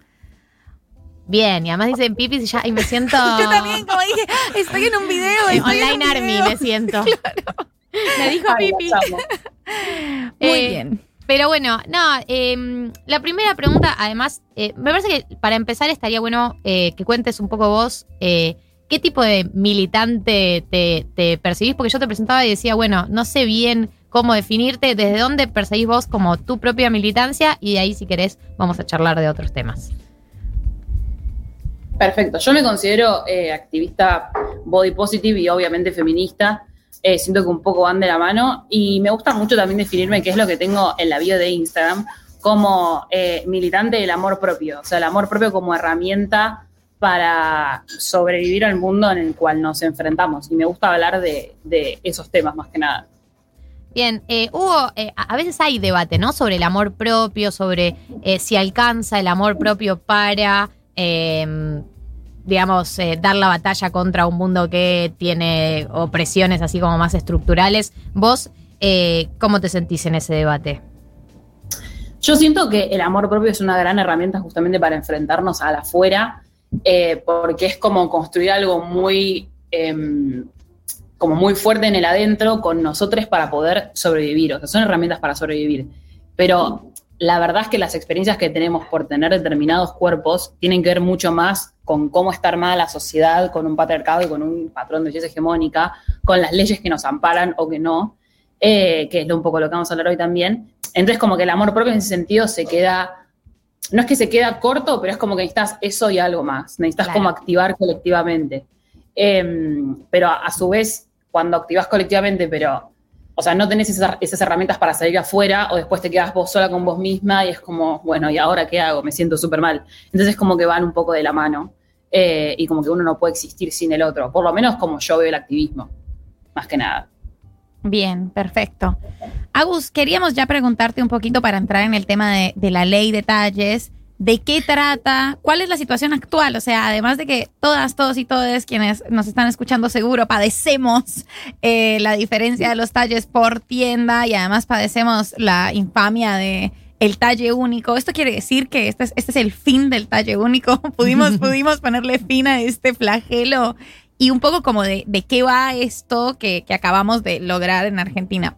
Bien, y además dicen pipis y ya y me siento. Yo también, como dije, estoy en un video. Eh, estoy en Online un Army video. me siento. Me dijo Ay, Pipi. amo. Muy Eh, bien. Pero bueno, no, eh, la primera pregunta, además, eh, me parece que para empezar estaría bueno eh, que cuentes un poco vos eh, qué tipo de militante te, percibís, porque yo te presentaba y decía, bueno, no sé bien cómo definirte, desde dónde percibís vos como tu propia militancia y de ahí si querés vamos a charlar de otros temas. Perfecto, yo me considero eh, activista body positive y obviamente feminista. Eh, siento que un poco van de la mano y me gusta mucho también definirme qué es lo que tengo en la bio de Instagram como eh, militante del amor propio, o sea, el amor propio como herramienta para sobrevivir al mundo en el cual nos enfrentamos y me gusta hablar de, de esos temas más que nada. Bien, eh, Hugo, eh, a veces hay debate, ¿no? Sobre el amor propio, sobre eh, si alcanza el amor propio para, eh, digamos, eh, dar la batalla contra un mundo que tiene opresiones así como más estructurales. ¿Vos cómo te sentís en ese debate? Yo siento que el amor propio es una gran herramienta justamente para enfrentarnos a la afuera, eh, porque es como construir algo muy, em, como muy fuerte en el adentro con nosotros para poder sobrevivir. O sea, son herramientas para sobrevivir. Pero la verdad es que las experiencias que tenemos por tener determinados cuerpos tienen que ver mucho más con cómo está armada la sociedad, con un patriarcado y con un patrón de belleza hegemónica, con las leyes que nos amparan o que no, eh, que es un poco lo que vamos a hablar hoy también. Entonces, como que el amor propio en ese sentido se queda, no es que se queda corto, pero es como que necesitas eso y algo más, necesitas Claro. como activar colectivamente. Em, pero a, a su vez, cuando activas colectivamente, pero, o sea, no tenés esas, esas herramientas para salir afuera o después te quedas vos sola con vos misma y es como, bueno, ¿y ahora qué hago? Me siento súper mal. Entonces, como que van un poco de la mano eh, y como que uno no puede existir sin el otro, por lo menos como yo veo el activismo, más que nada. Bien, perfecto. Agus, queríamos ya preguntarte un poquito para entrar en el tema de, de la ley de talles. ¿De qué trata? ¿Cuál es la situación actual? O sea, además de que todas, todos y todas quienes nos están escuchando seguro padecemos eh, la diferencia de los talles por tienda y además padecemos la infamia de el talle único. Esto quiere decir que este es, este es el fin del talle único. Pudimos, pudimos ponerle fin a este flagelo y un poco como de, qué va esto que, acabamos de lograr en Argentina.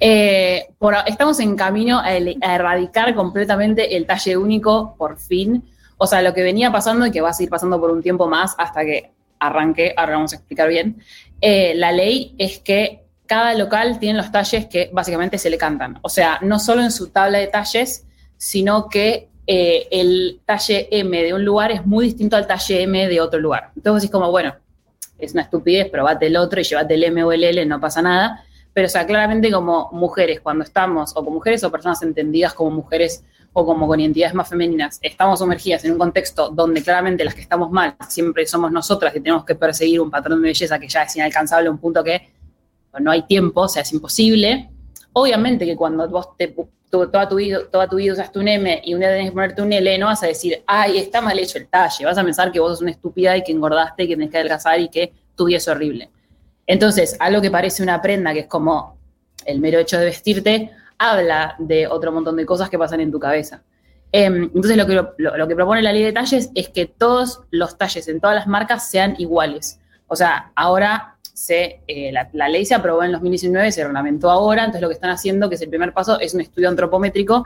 Eh, estamos en camino a erradicar completamente el talle único, por fin. O sea, lo que venía pasando y que va a seguir pasando por un tiempo más hasta que arranque, ahora vamos a explicar bien. eh, la ley es que cada local tiene los talles que básicamente se le cantan. O sea, no solo en su tabla de talles, sino que eh, el talle M de un lugar es muy distinto al talle M de otro lugar. Entonces decís como, bueno, es una estupidez, probate el otro y llevate el M o el L, no pasa nada. Pero, o sea, claramente como mujeres, cuando estamos, o como mujeres o personas entendidas como mujeres o como con identidades más femeninas, estamos sumergidas en un contexto donde claramente las que estamos mal siempre somos nosotras que tenemos que perseguir un patrón de belleza que ya es inalcanzable un punto que no hay tiempo, o sea, es imposible. Obviamente que cuando vos te, tu- toda, tu vida, toda tu vida usaste un M y un día tenés que ponerte un L, no vas a decir, ay, está mal hecho el talle, vas a pensar que vos sos una estúpida y que engordaste y que tenés que adelgazar y que tu vida es horrible. Entonces, algo que parece una prenda, que es como el mero hecho de vestirte, habla de otro montón de cosas que pasan en tu cabeza. Em, entonces, lo que, lo, lo que propone la ley de talles es que todos los talles en todas las marcas sean iguales. O sea, ahora se, eh, la, ley se aprobó en 2019, se reglamentó ahora, entonces lo que están haciendo, que es el primer paso, es un estudio antropométrico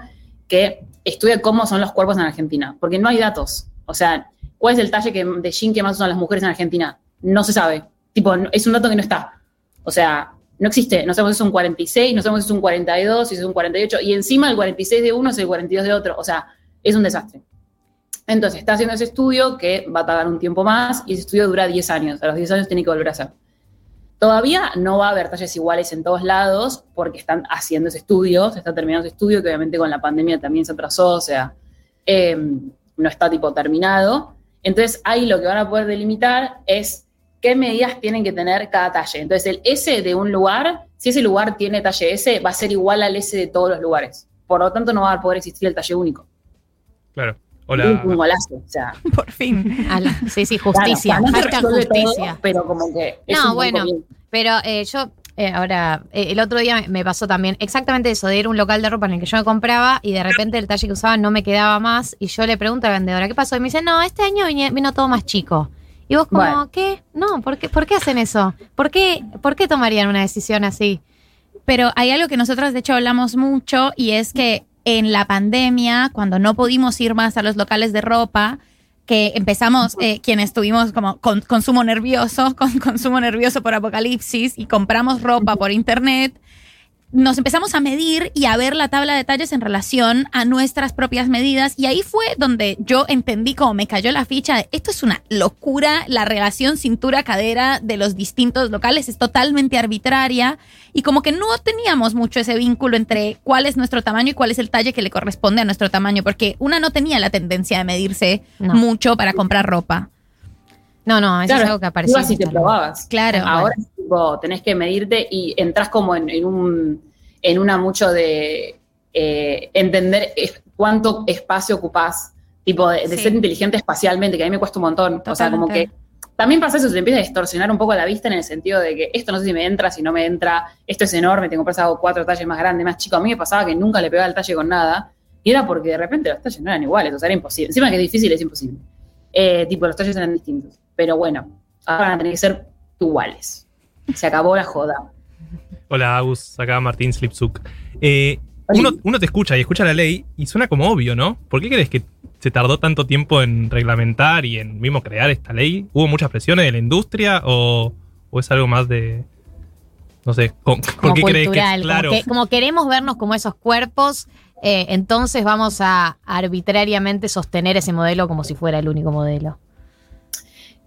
que estudia cómo son los cuerpos en Argentina, porque no hay datos. O sea, ¿cuál es el talle que, de jean que más usan las mujeres en Argentina? No se sabe. Tipo, es un dato que no está. O sea, no existe. No sabemos si es un 46, no sabemos si es un 42, si es un 48, y encima el 46 de uno es el 42 de otro. O sea, es un desastre. Entonces, está haciendo ese estudio que va a tardar un tiempo más y ese estudio dura 10 años. A los 10 años tiene que volver a hacer. Todavía no va a haber talles iguales en todos lados porque están haciendo ese estudio, se está terminando ese estudio que obviamente con la pandemia también se atrasó, o sea, eh, no está tipo terminado. Entonces ahí lo que van a poder delimitar es qué medidas tienen que tener cada talle. Entonces el S de un lugar, si ese lugar tiene talle S, va a ser igual al S de todos los lugares. Por lo tanto no va a poder existir el talle único. Claro. Hola. un golazo, o sea. Por fin. sí, sí, justicia. Claro, todo, justicia. pero como que es No, bueno, pero eh, yo eh, ahora, eh, el otro día me- me pasó también exactamente eso, de ir a un local de ropa en el que yo me compraba y de repente el talle que usaba no me quedaba más y yo le pregunto a la vendedora, ¿qué pasó? Y me dice, no, este año vine- vino todo más chico. Y vos como, Bueno. ¿qué? No, ¿por qué, ¿por qué hacen eso? ¿Por qué, ¿Por qué tomarían una decisión así? Pero hay algo que nosotros de hecho hablamos mucho y es que en la pandemia, cuando no pudimos ir más a los locales de ropa, que empezamos, eh, quienes tuvimos como con- consumo nervioso, con consumo nervioso por apocalipsis y compramos ropa por internet, nos empezamos a medir y a ver la tabla de talles en relación a nuestras propias medidas y ahí fue donde yo entendí cómo me cayó la ficha de esto es una locura, la relación cintura-cadera de los distintos locales es totalmente arbitraria y como que no teníamos mucho ese vínculo entre cuál es nuestro tamaño y cuál es el talle que le corresponde a nuestro tamaño, porque una no tenía la tendencia de medirse No. mucho para comprar ropa. No, no, eso Claro, es algo que apareció. te probabas. Claro. Ahora tipo, tenés que medirte y entras como en, en un en una mucho de eh, entender cuánto espacio ocupás tipo de, de Sí. ser inteligente espacialmente, que a mí me cuesta un montón. O sea, como que Totalmente. también pasa eso, se te empieza a distorsionar un poco la vista en el sentido de que esto no sé si me entra, si no me entra, esto es enorme, tengo que comprar algo cuatro talles más grande, más chico. A mí me pasaba que nunca le pegaba el talle con nada, y era porque de repente los talles no eran iguales, o sea, era imposible. Encima que es difícil, es imposible. Eh, tipo, los talles eran distintos. Pero bueno, ahora van a tener que ser iguales. Se acabó la joda. Hola, Agus, acá Martín Slipsuk. Eh, uno, uno te escucha y escucha la ley y suena como obvio, ¿no? ¿Por qué crees que se tardó tanto tiempo en reglamentar y en mismo crear esta ley? ¿Hubo muchas presiones de la industria o, o es algo más de... No sé, ¿con- ¿por como qué crees que cultural, claro? como, que- como queremos vernos como esos cuerpos, eh, entonces vamos a arbitrariamente sostener ese modelo como si fuera el único modelo.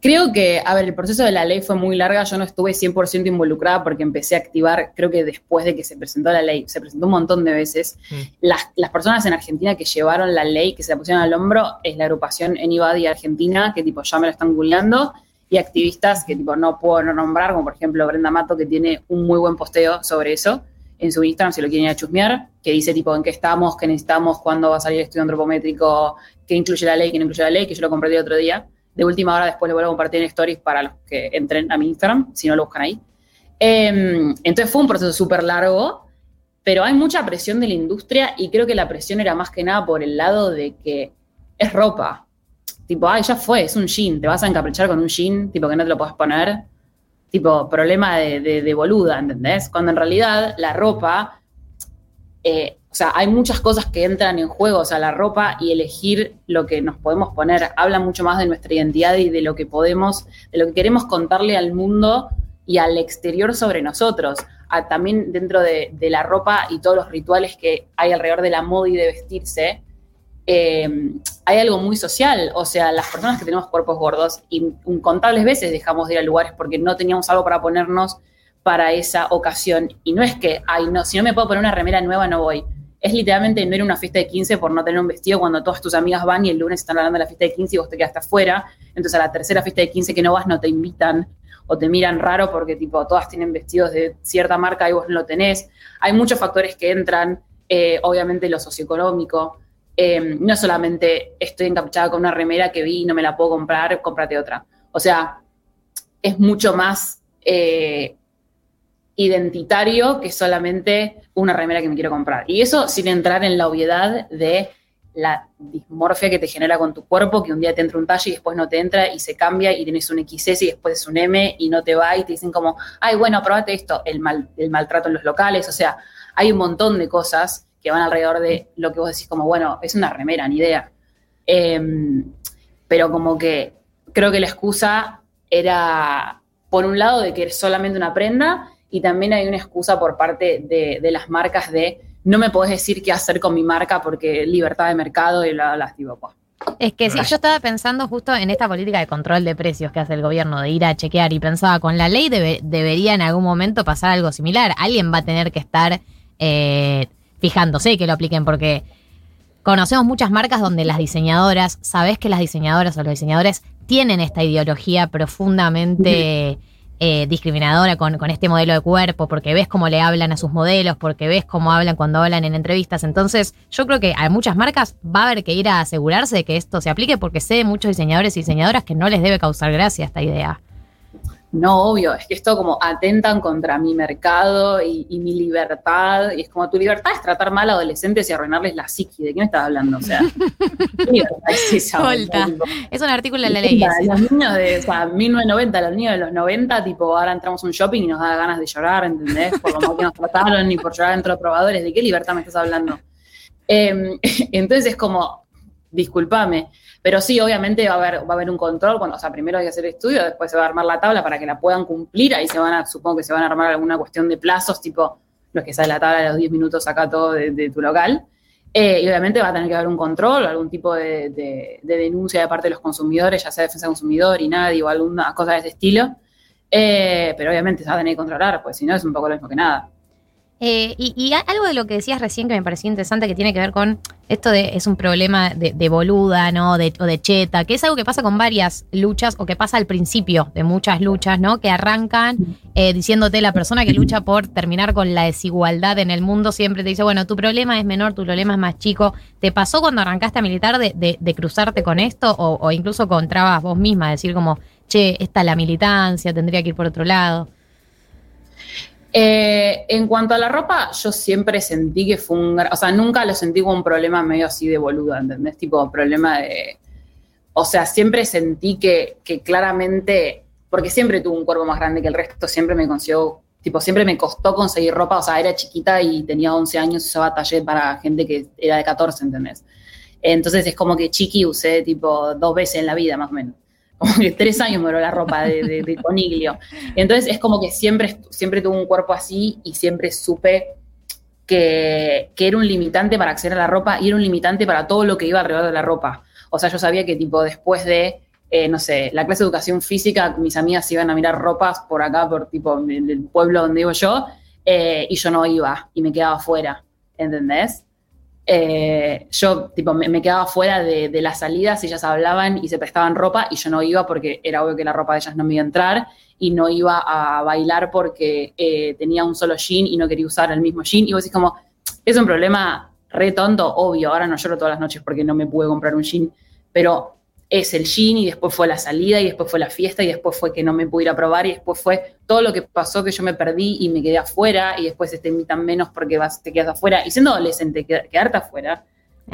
Creo que, a ver, el proceso de la ley fue muy larga, yo no estuve 100% involucrada porque empecé a activar, creo que después de que se presentó la ley, se presentó un montón de veces. Las, las personas en Argentina que llevaron la ley, que se la pusieron al hombro, es la agrupación Anybody Argentina, que tipo ya me lo están googleando, y activistas que tipo no puedo no nombrar, como por ejemplo Brenda Mato, que tiene un muy buen posteo sobre eso en su Instagram, si lo quieren ir a chusmear, que dice tipo en qué estamos, qué necesitamos, cuándo va a salir el estudio antropométrico, qué incluye la ley, qué no incluye la ley, que yo lo compartí el otro día. De última hora después lo vuelvo a compartir en stories para los que entren a mi Instagram, si no lo buscan ahí. Eh, entonces fue un proceso súper largo, pero hay mucha presión de la industria y creo que la presión era más que nada por el lado de que es ropa. Tipo, ay, ya fue, es un jean, te vas a encaprichar con un jean, tipo que no te lo puedes poner. Tipo, problema de, de- de boluda, ¿entendés? Cuando en realidad la ropa, eh, o sea, hay muchas cosas que entran en juego, o sea, la ropa y elegir lo que nos podemos poner habla mucho más de nuestra identidad y de lo que podemos, de lo que queremos contarle al mundo y al exterior sobre nosotros. Ah, también dentro de, la ropa y todos los rituales que hay alrededor de la moda y de vestirse, eh, hay algo muy social. O sea, las personas que tenemos cuerpos gordos, incontables veces dejamos de ir a lugares porque no teníamos algo para ponernos para esa ocasión. Y no es que, ay, no, si no me puedo poner una remera nueva, no voy. Es literalmente no ir a una fiesta de 15 por no tener un vestido cuando todas tus amigas van y el lunes están hablando de la fiesta de 15 y vos te quedaste afuera. Entonces a la tercera fiesta de 15 que no vas no te invitan o te miran raro porque tipo todas tienen vestidos de cierta marca y vos no lo tenés. Hay muchos factores que entran, eh, obviamente lo socioeconómico. Eh, no solamente estoy encapuchada con una remera que vi y no me la puedo comprar, cómprate otra. O sea, es mucho más eh, identitario que solamente una remera que me quiero comprar. Y eso sin entrar en la obviedad de la dismorfia que te genera con tu cuerpo, que un día te entra un talle y después no te entra y se cambia y tienes un XS y después es un M y no te va y te dicen como, ay, bueno, probate esto, el, mal, el maltrato en los locales, o sea, hay un montón de cosas que van alrededor de lo que vos decís como, bueno, es una remera, ni idea. Eh, pero como que creo que la excusa era, por un lado, de que es solamente una prenda y también hay una excusa por parte de, de las marcas de no me podés decir qué hacer con mi marca porque libertad de mercado y bla, bla. Tipo, pues, Es que sí, yo estaba pensando justo en esta política de control de precios que hace el gobierno, de ir a chequear y pensaba, con la ley debe- debería en algún momento pasar algo similar. Alguien va a tener que estar eh, fijándose que lo apliquen porque conocemos muchas marcas donde las diseñadoras, sabes que las diseñadoras o los diseñadores tienen esta ideología profundamente eh, discriminadora con, con este modelo de cuerpo, porque ves cómo le hablan a sus modelos, porque ves cómo hablan cuando hablan en entrevistas. Entonces, yo creo que a muchas marcas va a haber que ir a asegurarse de que esto se aplique, porque sé de muchos diseñadores y diseñadoras que no les debe causar gracia esta idea. No, obvio, es que esto como atentan contra mi mercado y, y mi libertad. Y es como tu libertad es tratar mal a adolescentes y arruinarles la psiqui. ¿De qué me estás hablando? O sea, ¿qué libertad es esa? Es un artículo de la ley. Los niños de o sea, 1990, los niños de los 90, tipo, ahora entramos a un shopping y nos da ganas de llorar, ¿entendés? Por lo mal que nos trataron y por llorar entre los probadores. ¿De qué libertad me estás hablando? Eh, entonces es como, discúlpame. Pero sí, obviamente va a haber, va a haber un control. Cuando, o sea, primero hay que hacer el estudio, después se va a armar la tabla para que la puedan cumplir. Ahí se van a, supongo que se van a armar alguna cuestión de plazos, tipo los que sale la tabla a los 10 minutos acá todo de, de tu local. Eh, y obviamente va a tener que haber un control algún tipo de, de- de denuncia de parte de los consumidores, ya sea defensa del consumidor y nadie o alguna cosa de ese estilo. Eh, pero obviamente se va a tener que controlar, pues si no es un poco lo mismo que nada. Eh, y, y algo de lo que decías recién que me pareció interesante que tiene que ver con esto de, es un problema de, de boluda, ¿no? De, o de cheta, que es algo que pasa con varias luchas o que pasa al principio de muchas luchas, ¿no? Que arrancan eh, diciéndote la persona que lucha por terminar con la desigualdad en el mundo siempre te dice, bueno, tu problema es menor, tu problema es más chico. ¿Te pasó cuando arrancaste a militar de, de- de cruzarte con esto o, o incluso con trabas vos misma? Decir como, che, esta es la militancia, tendría que ir por otro lado. Eh, en cuanto a la ropa, yo siempre sentí que fue un... O sea, nunca lo sentí como un problema medio así de boluda, ¿entendés? Tipo, problema de... O sea, siempre sentí que, que claramente... Porque siempre tuve un cuerpo más grande que el resto, siempre me consiguió... Tipo, siempre me costó conseguir ropa. O sea, era chiquita y tenía 11 años, usaba taller para gente que era de 14, ¿entendés? Entonces es como que chiqui usé tipo dos veces en la vida, más o menos. Tres años me duró la ropa de, de, coniglio. Entonces es como que siempre, siempre tuve un cuerpo así y siempre supe que, que era un limitante para acceder a la ropa y era un limitante para todo lo que iba alrededor de la ropa. O sea, yo sabía que tipo después de, eh, no sé, la clase de educación física, mis amigas iban a mirar ropas por acá, por tipo el, pueblo donde vivo yo, eh, y yo no iba y me quedaba afuera, ¿entendés? Eh, yo tipo me, quedaba fuera de, de las salidas, ellas hablaban y se prestaban ropa y yo no iba porque era obvio que la ropa de ellas no me iba a entrar y no iba a bailar porque eh, tenía un solo jean y no quería usar el mismo jean. Y vos decís como, es un problema re tonto, obvio, ahora no lloro todas las noches porque no me pude comprar un jean, pero es el jean y después fue la salida y después fue la fiesta y después fue que no me pude ir a probar y después fue todo lo que pasó que yo me perdí y me quedé afuera y después te invitan menos porque vas, te quedas afuera. Y siendo adolescente qued- quedarte afuera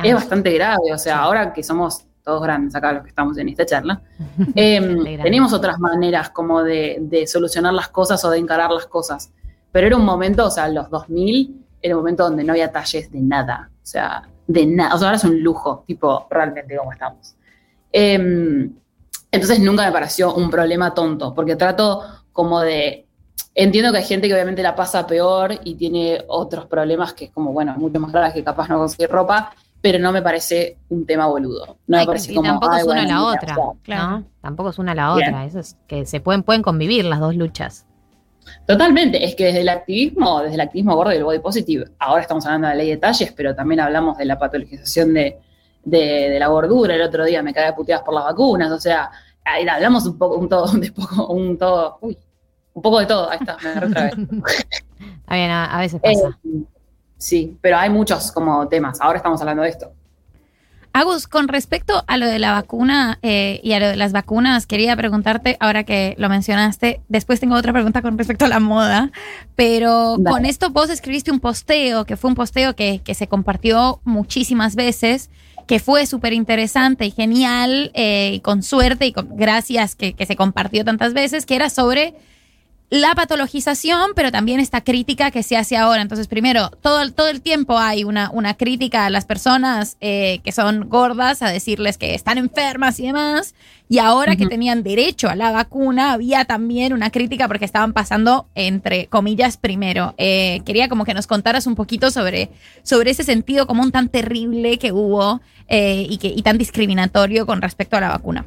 es bastante grave, o sea, ahora que somos todos grandes acá los que estamos en esta charla, em, tenemos otras maneras como de, de solucionar las cosas o de encarar las cosas, pero era un momento, o sea, los 2000 era un momento donde no había talles de nada, o sea, de nada, o sea, ahora es un lujo, tipo, realmente como estamos. Em, entonces nunca me pareció un problema tonto, porque trato como de... Entiendo que hay gente que obviamente la pasa peor y tiene otros problemas que es como, bueno, mucho más graves que capaz no conseguir ropa, pero no me parece un tema boludo. No me parece y como, tampoco "Ay, es una bueno, la otra, o sea, ¿no? Tampoco es una la Bien. otra. Eso es que se pueden, pueden convivir las dos luchas. Totalmente, es que desde el activismo, desde el activismo gordo y el body positive, ahora estamos hablando de la ley de talles, pero también hablamos de la patologización de, de- de la gordura. El otro día me caí de puteadas por las vacunas, o sea, ahí hablamos un poco, un todo, de poco, un todo, uy, un poco de todo, ahí está, me agarré otra vez. Está bien, a, a veces pasa. Eh, sí, pero hay muchos como temas, ahora estamos hablando de esto. Agus, con respecto a lo de la vacuna eh, y a lo de las vacunas, quería preguntarte, ahora que lo mencionaste, después tengo otra pregunta con respecto a la moda, pero Dale. con esto vos escribiste un posteo, que fue un posteo que, que se compartió muchísimas veces, que fue súper interesante y genial, eh, y con suerte y con gracias que, que se compartió tantas veces, que era sobre la patologización, pero también esta crítica que se hace ahora. Entonces, primero, todo, el- todo el tiempo hay una, una crítica a las personas eh, que son gordas, a decirles que están enfermas y demás. Y ahora que tenían derecho a la vacuna, había también una crítica porque estaban pasando, entre comillas, primero. Eh, quería como que nos contaras un poquito sobre, sobre ese sentido común tan terrible que hubo eh, y, que, y tan discriminatorio con respecto a la vacuna.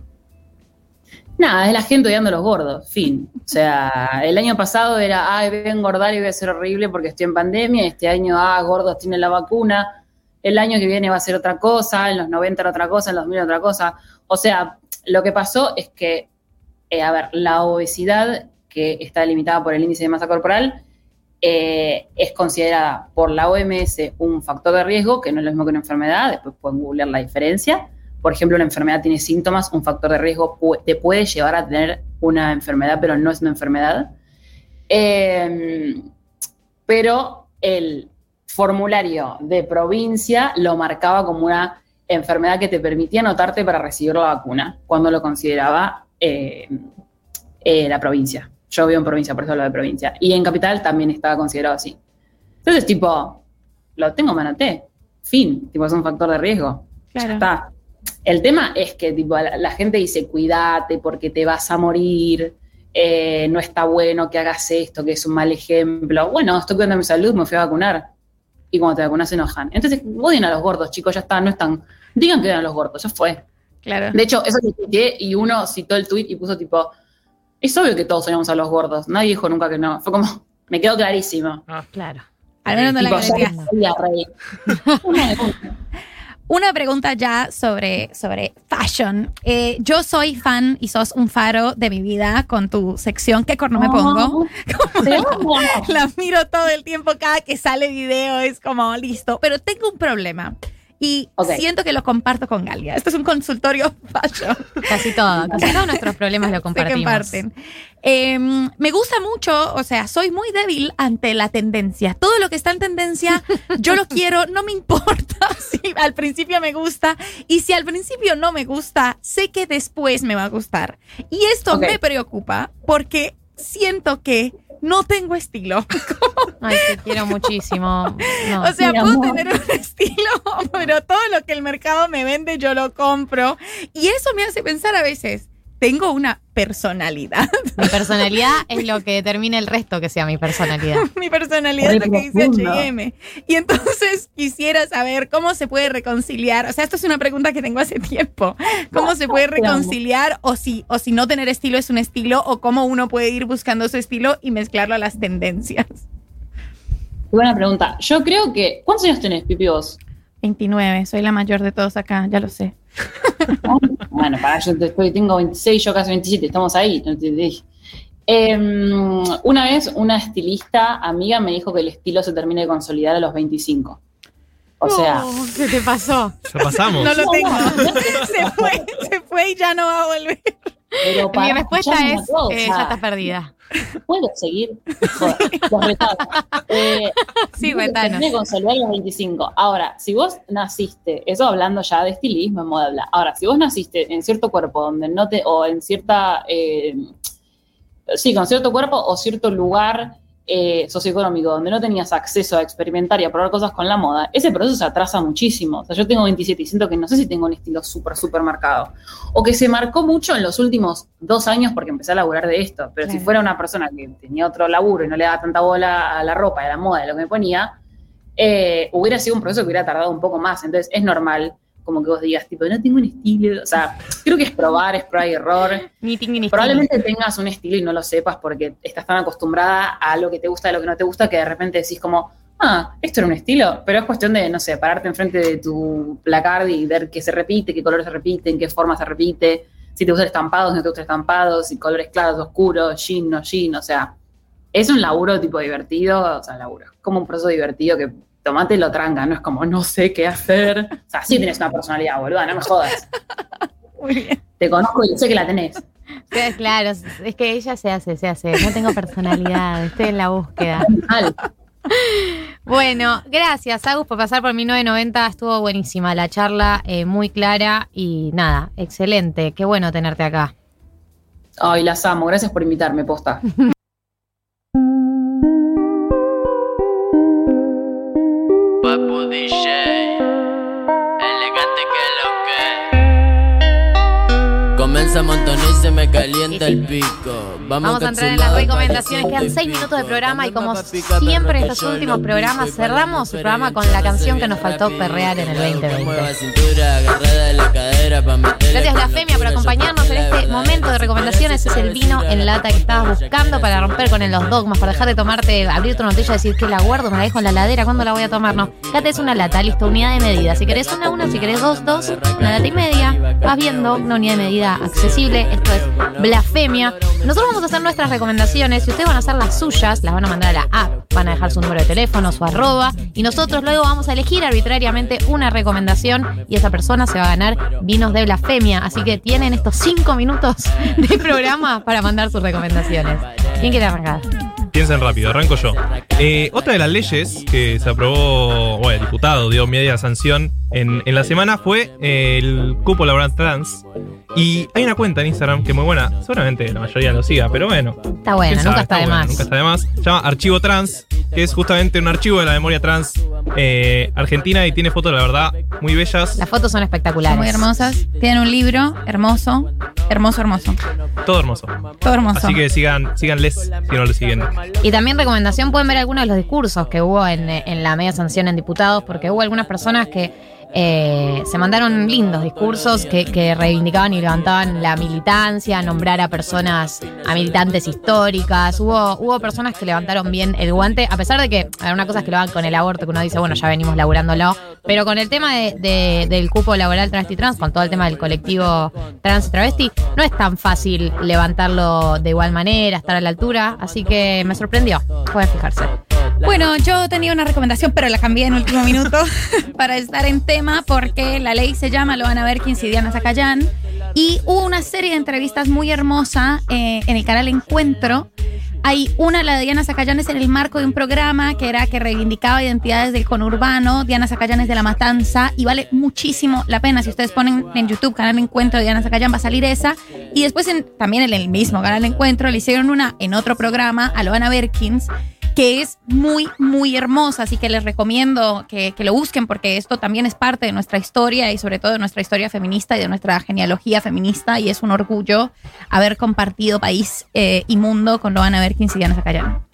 Nada, es la gente odiando a los gordos, fin. O sea, el año pasado era, ay, voy a engordar y voy a ser horrible porque estoy en pandemia. Este año, ah, gordos tienen la vacuna. El año que viene va a ser otra cosa, en los 90 era otra cosa, en los 2000 era otra cosa. O sea, lo que pasó es que, eh, a ver, la obesidad, que está delimitada por el índice de masa corporal, eh, es considerada por la OMS un factor de riesgo, que no es lo mismo que una enfermedad, después pueden googlear la diferencia. Por ejemplo, una enfermedad tiene síntomas, un factor de riesgo te puede llevar a tener una enfermedad, pero no es una enfermedad. Eh, pero el formulario de provincia lo marcaba como una enfermedad que te permitía anotarte para recibir la vacuna, cuando lo consideraba eh, eh, la provincia. Yo vivo en provincia, por eso hablo de provincia. Y en capital también estaba considerado así. Entonces, tipo, lo tengo, me anoté. Fin, tipo, es un factor de riesgo. Ya está. El tema es que tipo, la, la gente dice, cuídate porque te vas a morir, eh, no está bueno que hagas esto, que es un mal ejemplo. Bueno, estoy cuidando mi salud, me fui a vacunar. Y cuando te vacunas se enojan. Entonces, odien a los gordos, chicos, ya está, no están. Digan que odian a los gordos, ya fue. Claro. De hecho, eso lo tuiteé y uno citó el tweet y puso tipo, es obvio que todos odiamos a los gordos. Nadie dijo nunca que no. Fue como, me quedó clarísimo. Claro. Al menos no la Una pregunta ya sobre, sobre fashion. Eh, yo soy fan y sos un faro de mi vida con tu sección. ¿Qué corno me pongo? Te amo. La miro todo el tiempo, cada que sale video es como listo. Pero tengo un problema. Y siento que lo comparto con Galia. Esto es un consultorio fashion. Casi todo, casi todos nuestros problemas lo Se compartimos. comparten. Eh, me gusta mucho, o sea, soy muy débil ante la tendencia. Todo lo que está en tendencia, yo lo quiero, no me importa si al principio me gusta. Y si al principio no me gusta, sé que después me va a gustar. Y esto me preocupa porque siento que no tengo estilo. Ay, te quiero muchísimo. No. O sea, puedo amor. tener un estilo, pero todo lo que el mercado me vende yo lo compro. Y eso me hace pensar a veces, tengo una personalidad. Mi personalidad es lo que determina el resto que sea mi personalidad. Mi personalidad es lo que dice. H&M. Y entonces quisiera saber cómo se puede reconciliar. O sea, esto es una pregunta que tengo hace tiempo. ¿Cómo se puede reconciliar o si, o si no tener estilo es un estilo o cómo uno puede ir buscando su estilo y mezclarlo a las tendencias? Buena pregunta. Yo creo que. ¿Cuántos años tenés, Pipi, vos? 29, soy la mayor de todos acá, ya lo sé. Bueno, para yo te- estoy, tengo 26, yo casi 27, estamos ahí. no te- te- Em, una vez una estilista amiga me dijo que el estilo se termina de consolidar a los 25. O sea, Oh, ¿qué te pasó? Ya pasamos. No lo tengo. se fue, se fue y ya no va a volver. Pero Mi para respuesta escucharme es, eh, ya estás perdida. ¿Puedo seguir? Joder, los retados. Eh, Sí, que retanos. de consolidar a los 25. Ahora, si vos naciste, eso hablando ya de estilismo, en moda bla. Ahora, si vos naciste en cierto cuerpo donde no te, o en cierta, eh, sí, con cierto cuerpo o cierto lugar eh, socioeconómico donde no tenías acceso a experimentar y a probar cosas con la moda, ese proceso se atrasa muchísimo. O sea, yo tengo 27 y siento que no sé si tengo un estilo súper, súper marcado. O que se marcó mucho en los últimos dos años porque empecé a laburar de esto. Pero si fuera una persona que tenía otro laburo y no le daba tanta bola a la ropa, a la moda, a lo que me ponía, eh, hubiera sido un proceso que hubiera tardado un poco más. Entonces es normal como que vos digas, tipo, no tengo un estilo. O sea, creo que es probar, es prueba y error. Ni ni. Probablemente tengas un estilo y no lo sepas porque estás tan acostumbrada a lo que te gusta, a lo que no te gusta, que de repente decís como, ah, esto era un estilo, pero es cuestión de, no sé, pararte enfrente de tu placard y ver qué se repite, qué colores se repiten, qué forma se repite, si te gustan estampados, no te gustan estampados, si colores claros, oscuros, jean, no jean, o sea, es un laburo tipo divertido, o sea, laburo, como un proceso divertido que tomate lo tranca, no es como, no sé qué hacer, o sea, sí tienes una personalidad, boluda, no me jodas, Muy bien. te conozco y sé que la tenés. Sí, Claro, es que ella se hace, se hace. No tengo personalidad, estoy en la búsqueda. Bueno, gracias, Agus, por pasar por 1990. Estuvo buenísima la charla, eh, muy clara y nada, excelente. Qué bueno tenerte acá. Ay, las amo. Gracias por invitarme, posta. Holy shit. Comienza a montonar y se me calienta el pico. Vamos a entrar en las recomendaciones. Quedan seis minutos de programa y como siempre en estos últimos programas cerramos el programa con la canción que nos faltó perrear en el 2020. Gracias Blasfemia por acompañarnos en este momento de recomendaciones. Es el vino en lata que estabas buscando para romper con los dogmas, para dejar de tomarte, abrir tu botella y decir que la guardo, me la dejo en la ladera, ¿cuándo la voy a tomar? No, acá tenés una lata, listo, unidad de medida. Si querés una, una, si querés dos, dos, una lata y media. Vas viendo una unidad de medida accesible. Esto es Blasfemia. Nosotros vamos a hacer nuestras recomendaciones y ustedes van a hacer las suyas, las van a mandar a la app, van a dejar su número de teléfono, su arroba y nosotros luego vamos a elegir arbitrariamente una recomendación y esa persona se va a ganar vinos de blasfemia. Así que tienen estos cinco minutos de programa para mandar sus recomendaciones. ¿Quién quiere arrancar? Piensen rápido, arranco yo. Eh, otra de las leyes que se aprobó, bueno, el diputado dio media sanción en, en la semana fue el cupo laboral trans. Y hay una cuenta en Instagram que es muy buena, seguramente la mayoría lo siga, pero bueno. Está buena, nunca está de buena, más. Nunca está de más. Se llama Archivo Trans, que es justamente un archivo de la memoria trans eh, argentina y tiene fotos, la verdad, muy bellas. Las fotos son espectaculares. Muy hermosas. Tienen un libro hermoso, hermoso, hermoso. Todo hermoso. Todo hermoso. Así que sigan, síganles si no lo siguen. Y también recomendación, pueden ver algunos de los discursos que hubo en, en la media sanción en diputados, porque hubo algunas personas que eh, se mandaron lindos discursos que, que reivindicaban y levantaban la militancia, nombrar a personas, a militantes históricas. Hubo, hubo personas que levantaron bien el guante, a pesar de que hay una cosa es que lo hagan con el aborto, que uno dice, bueno, ya venimos laburándolo, pero con el tema de- de- del cupo laboral travesti trans, con todo el tema del colectivo trans y travesti, no es tan fácil levantarlo de igual manera, estar a la altura, así que me sorprendió. Pueden fijarse. Bueno, yo tenía una recomendación, pero la cambié en último minuto para estar en tema porque la ley se llama, lo van a ver, Quincy y Diana Zacayán. Y hubo una serie de entrevistas muy hermosa eh, en el canal Encuentro. Hay una, la de Diana Zacayán, es en el marco de un programa que era que reivindicaba identidades del conurbano. Diana Zacayán es de La Matanza y vale muchísimo la pena. Si ustedes ponen en YouTube canal Encuentro de Diana Zacayán, va a salir esa. Y después en- también en el mismo canal Encuentro le hicieron una en otro programa a Loana Berkins que es muy, muy hermosa, así que les recomiendo que, que lo busquen porque esto también es parte de nuestra historia y sobre todo de nuestra historia feminista y de nuestra genealogía feminista y es un orgullo haber compartido país eh, y mundo con Loana Berkins y Diana Zacayán.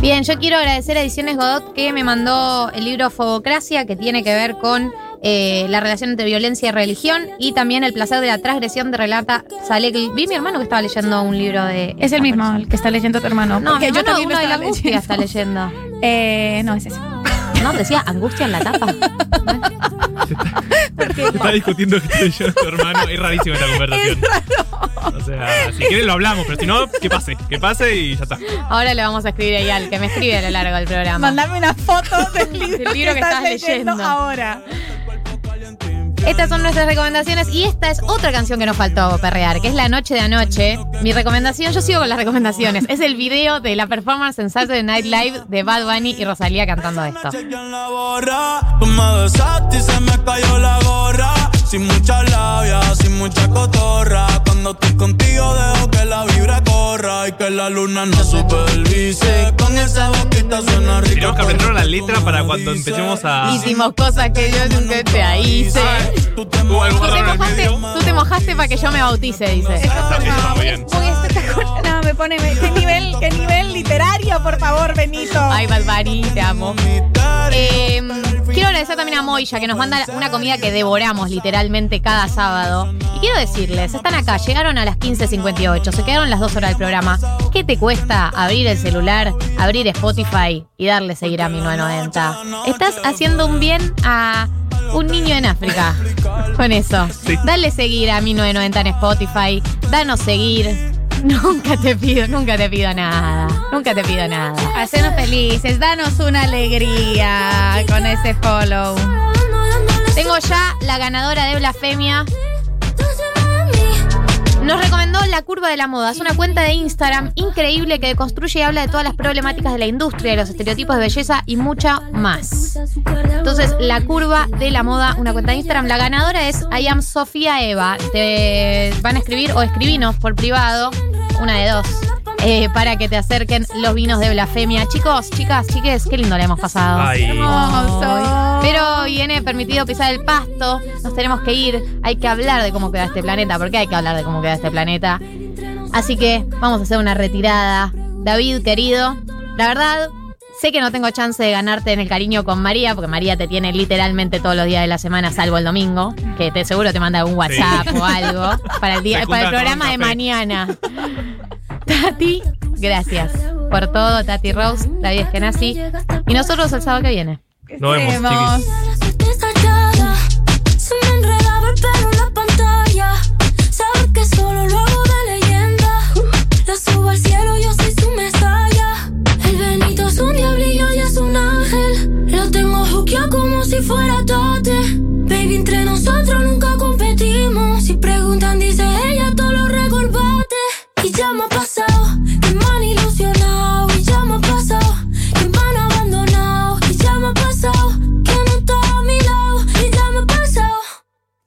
Bien, yo quiero agradecer a Ediciones Godot que me mandó el libro Fogocracia, que tiene que ver con eh, la relación entre violencia y religión, y también El placer de la transgresión de relata Salek. Vi mi hermano que estaba leyendo un libro de. Es el mismo, el que está leyendo tu hermano. No, mi hermano uno de la angustia está leyendo. Eh, no, es ese. No, decía angustia en la tapa. Se está discutiendo que estoy yo tu hermano. Es rarísima esta conversación. O sea, si quieren lo hablamos, pero si no, que pase. Que pase y ya está. Ahora le vamos a escribir ahí al que me escribe a lo largo del programa. Mandame una foto del libro, Del libro que estás leyendo. ahora. Estas son nuestras recomendaciones y esta es otra canción que nos faltó perrear, que es La Noche de Anoche. Mi recomendación, yo sigo con las recomendaciones, es el video de la performance en Saturday Night Live de Bad Bunny y Rosalía cantando esto. Sin mucha labia, sin mucha cotorra. Cuando estoy contigo dejo que la vibra corra y que la luna no supervise. Con esa boquita suena rico. Tenemos que aprender la letra para cuando empecemos a. Hicimos cosas que yo nunca te hice. ¿Hubo algo Tú te mojaste, tú te mojaste para que yo me bautice, dice. Eso está muy bien. No, me pone. ¿Qué nivel, qué nivel literario, por favor, Benito? Ay, Bunny, te amo. Eh, quiero agradecer también a Moya que nos manda una comida que devoramos literalmente cada sábado. Y quiero decirles, están acá, llegaron a las 15.58, se quedaron las dos horas del programa. ¿Qué te cuesta abrir el celular, abrir Spotify y darle seguir a 1990? Estás haciendo un bien a un niño en África con eso. Dale seguir a 1990 en Spotify, danos seguir. Nunca te pido, nunca te pido nada. Nunca te pido nada. Hacenos felices, danos una alegría con ese follow. Tengo ya la ganadora de Blasfemia. Nos recomendó La Curva de la Moda. Es una cuenta de Instagram increíble que construye y habla de todas las problemáticas de la industria, de los estereotipos de belleza y mucha más. Entonces, La Curva de la Moda, una cuenta de Instagram. La ganadora es I am Sofía Eva. Te van a escribir o escribinos por privado, una de dos. eh, para que te acerquen los vinos de blasfemia. Chicos, chicas, chiques, qué lindo le hemos pasado. Ay. Hermoso. Pero viene permitido pisar el pasto, nos tenemos que ir, hay que hablar de cómo queda este planeta, porque hay que hablar de cómo queda este planeta. Así que vamos a hacer una retirada. David, querido, la verdad, sé que no tengo chance de ganarte en el cariño con María, porque María te tiene literalmente todos los días de la semana, salvo el domingo, que te seguro te manda un WhatsApp o algo para el, día, para el programa de mañana. Tati, gracias por todo, Tati Rose, David Eskenazi. Y nosotros el sábado que viene. Nos vemos, chiquis. estallada. Se me enredaba el pelo en la pantalla. Sabes que solo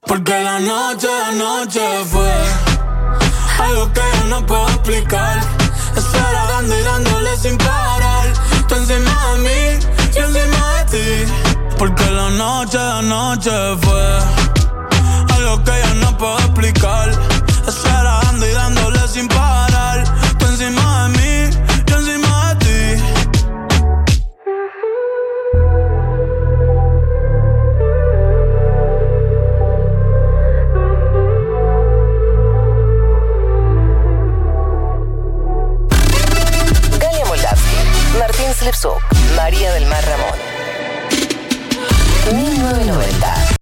Porque la noche, la noche fue algo que yo no puedo explicar. Estar dando y dándole sin parar. Tú encima de mí, yo encima de ti. Porque la noche, la noche fue algo que yo no puedo explicar. Lev María del Mar Ramón. 1990.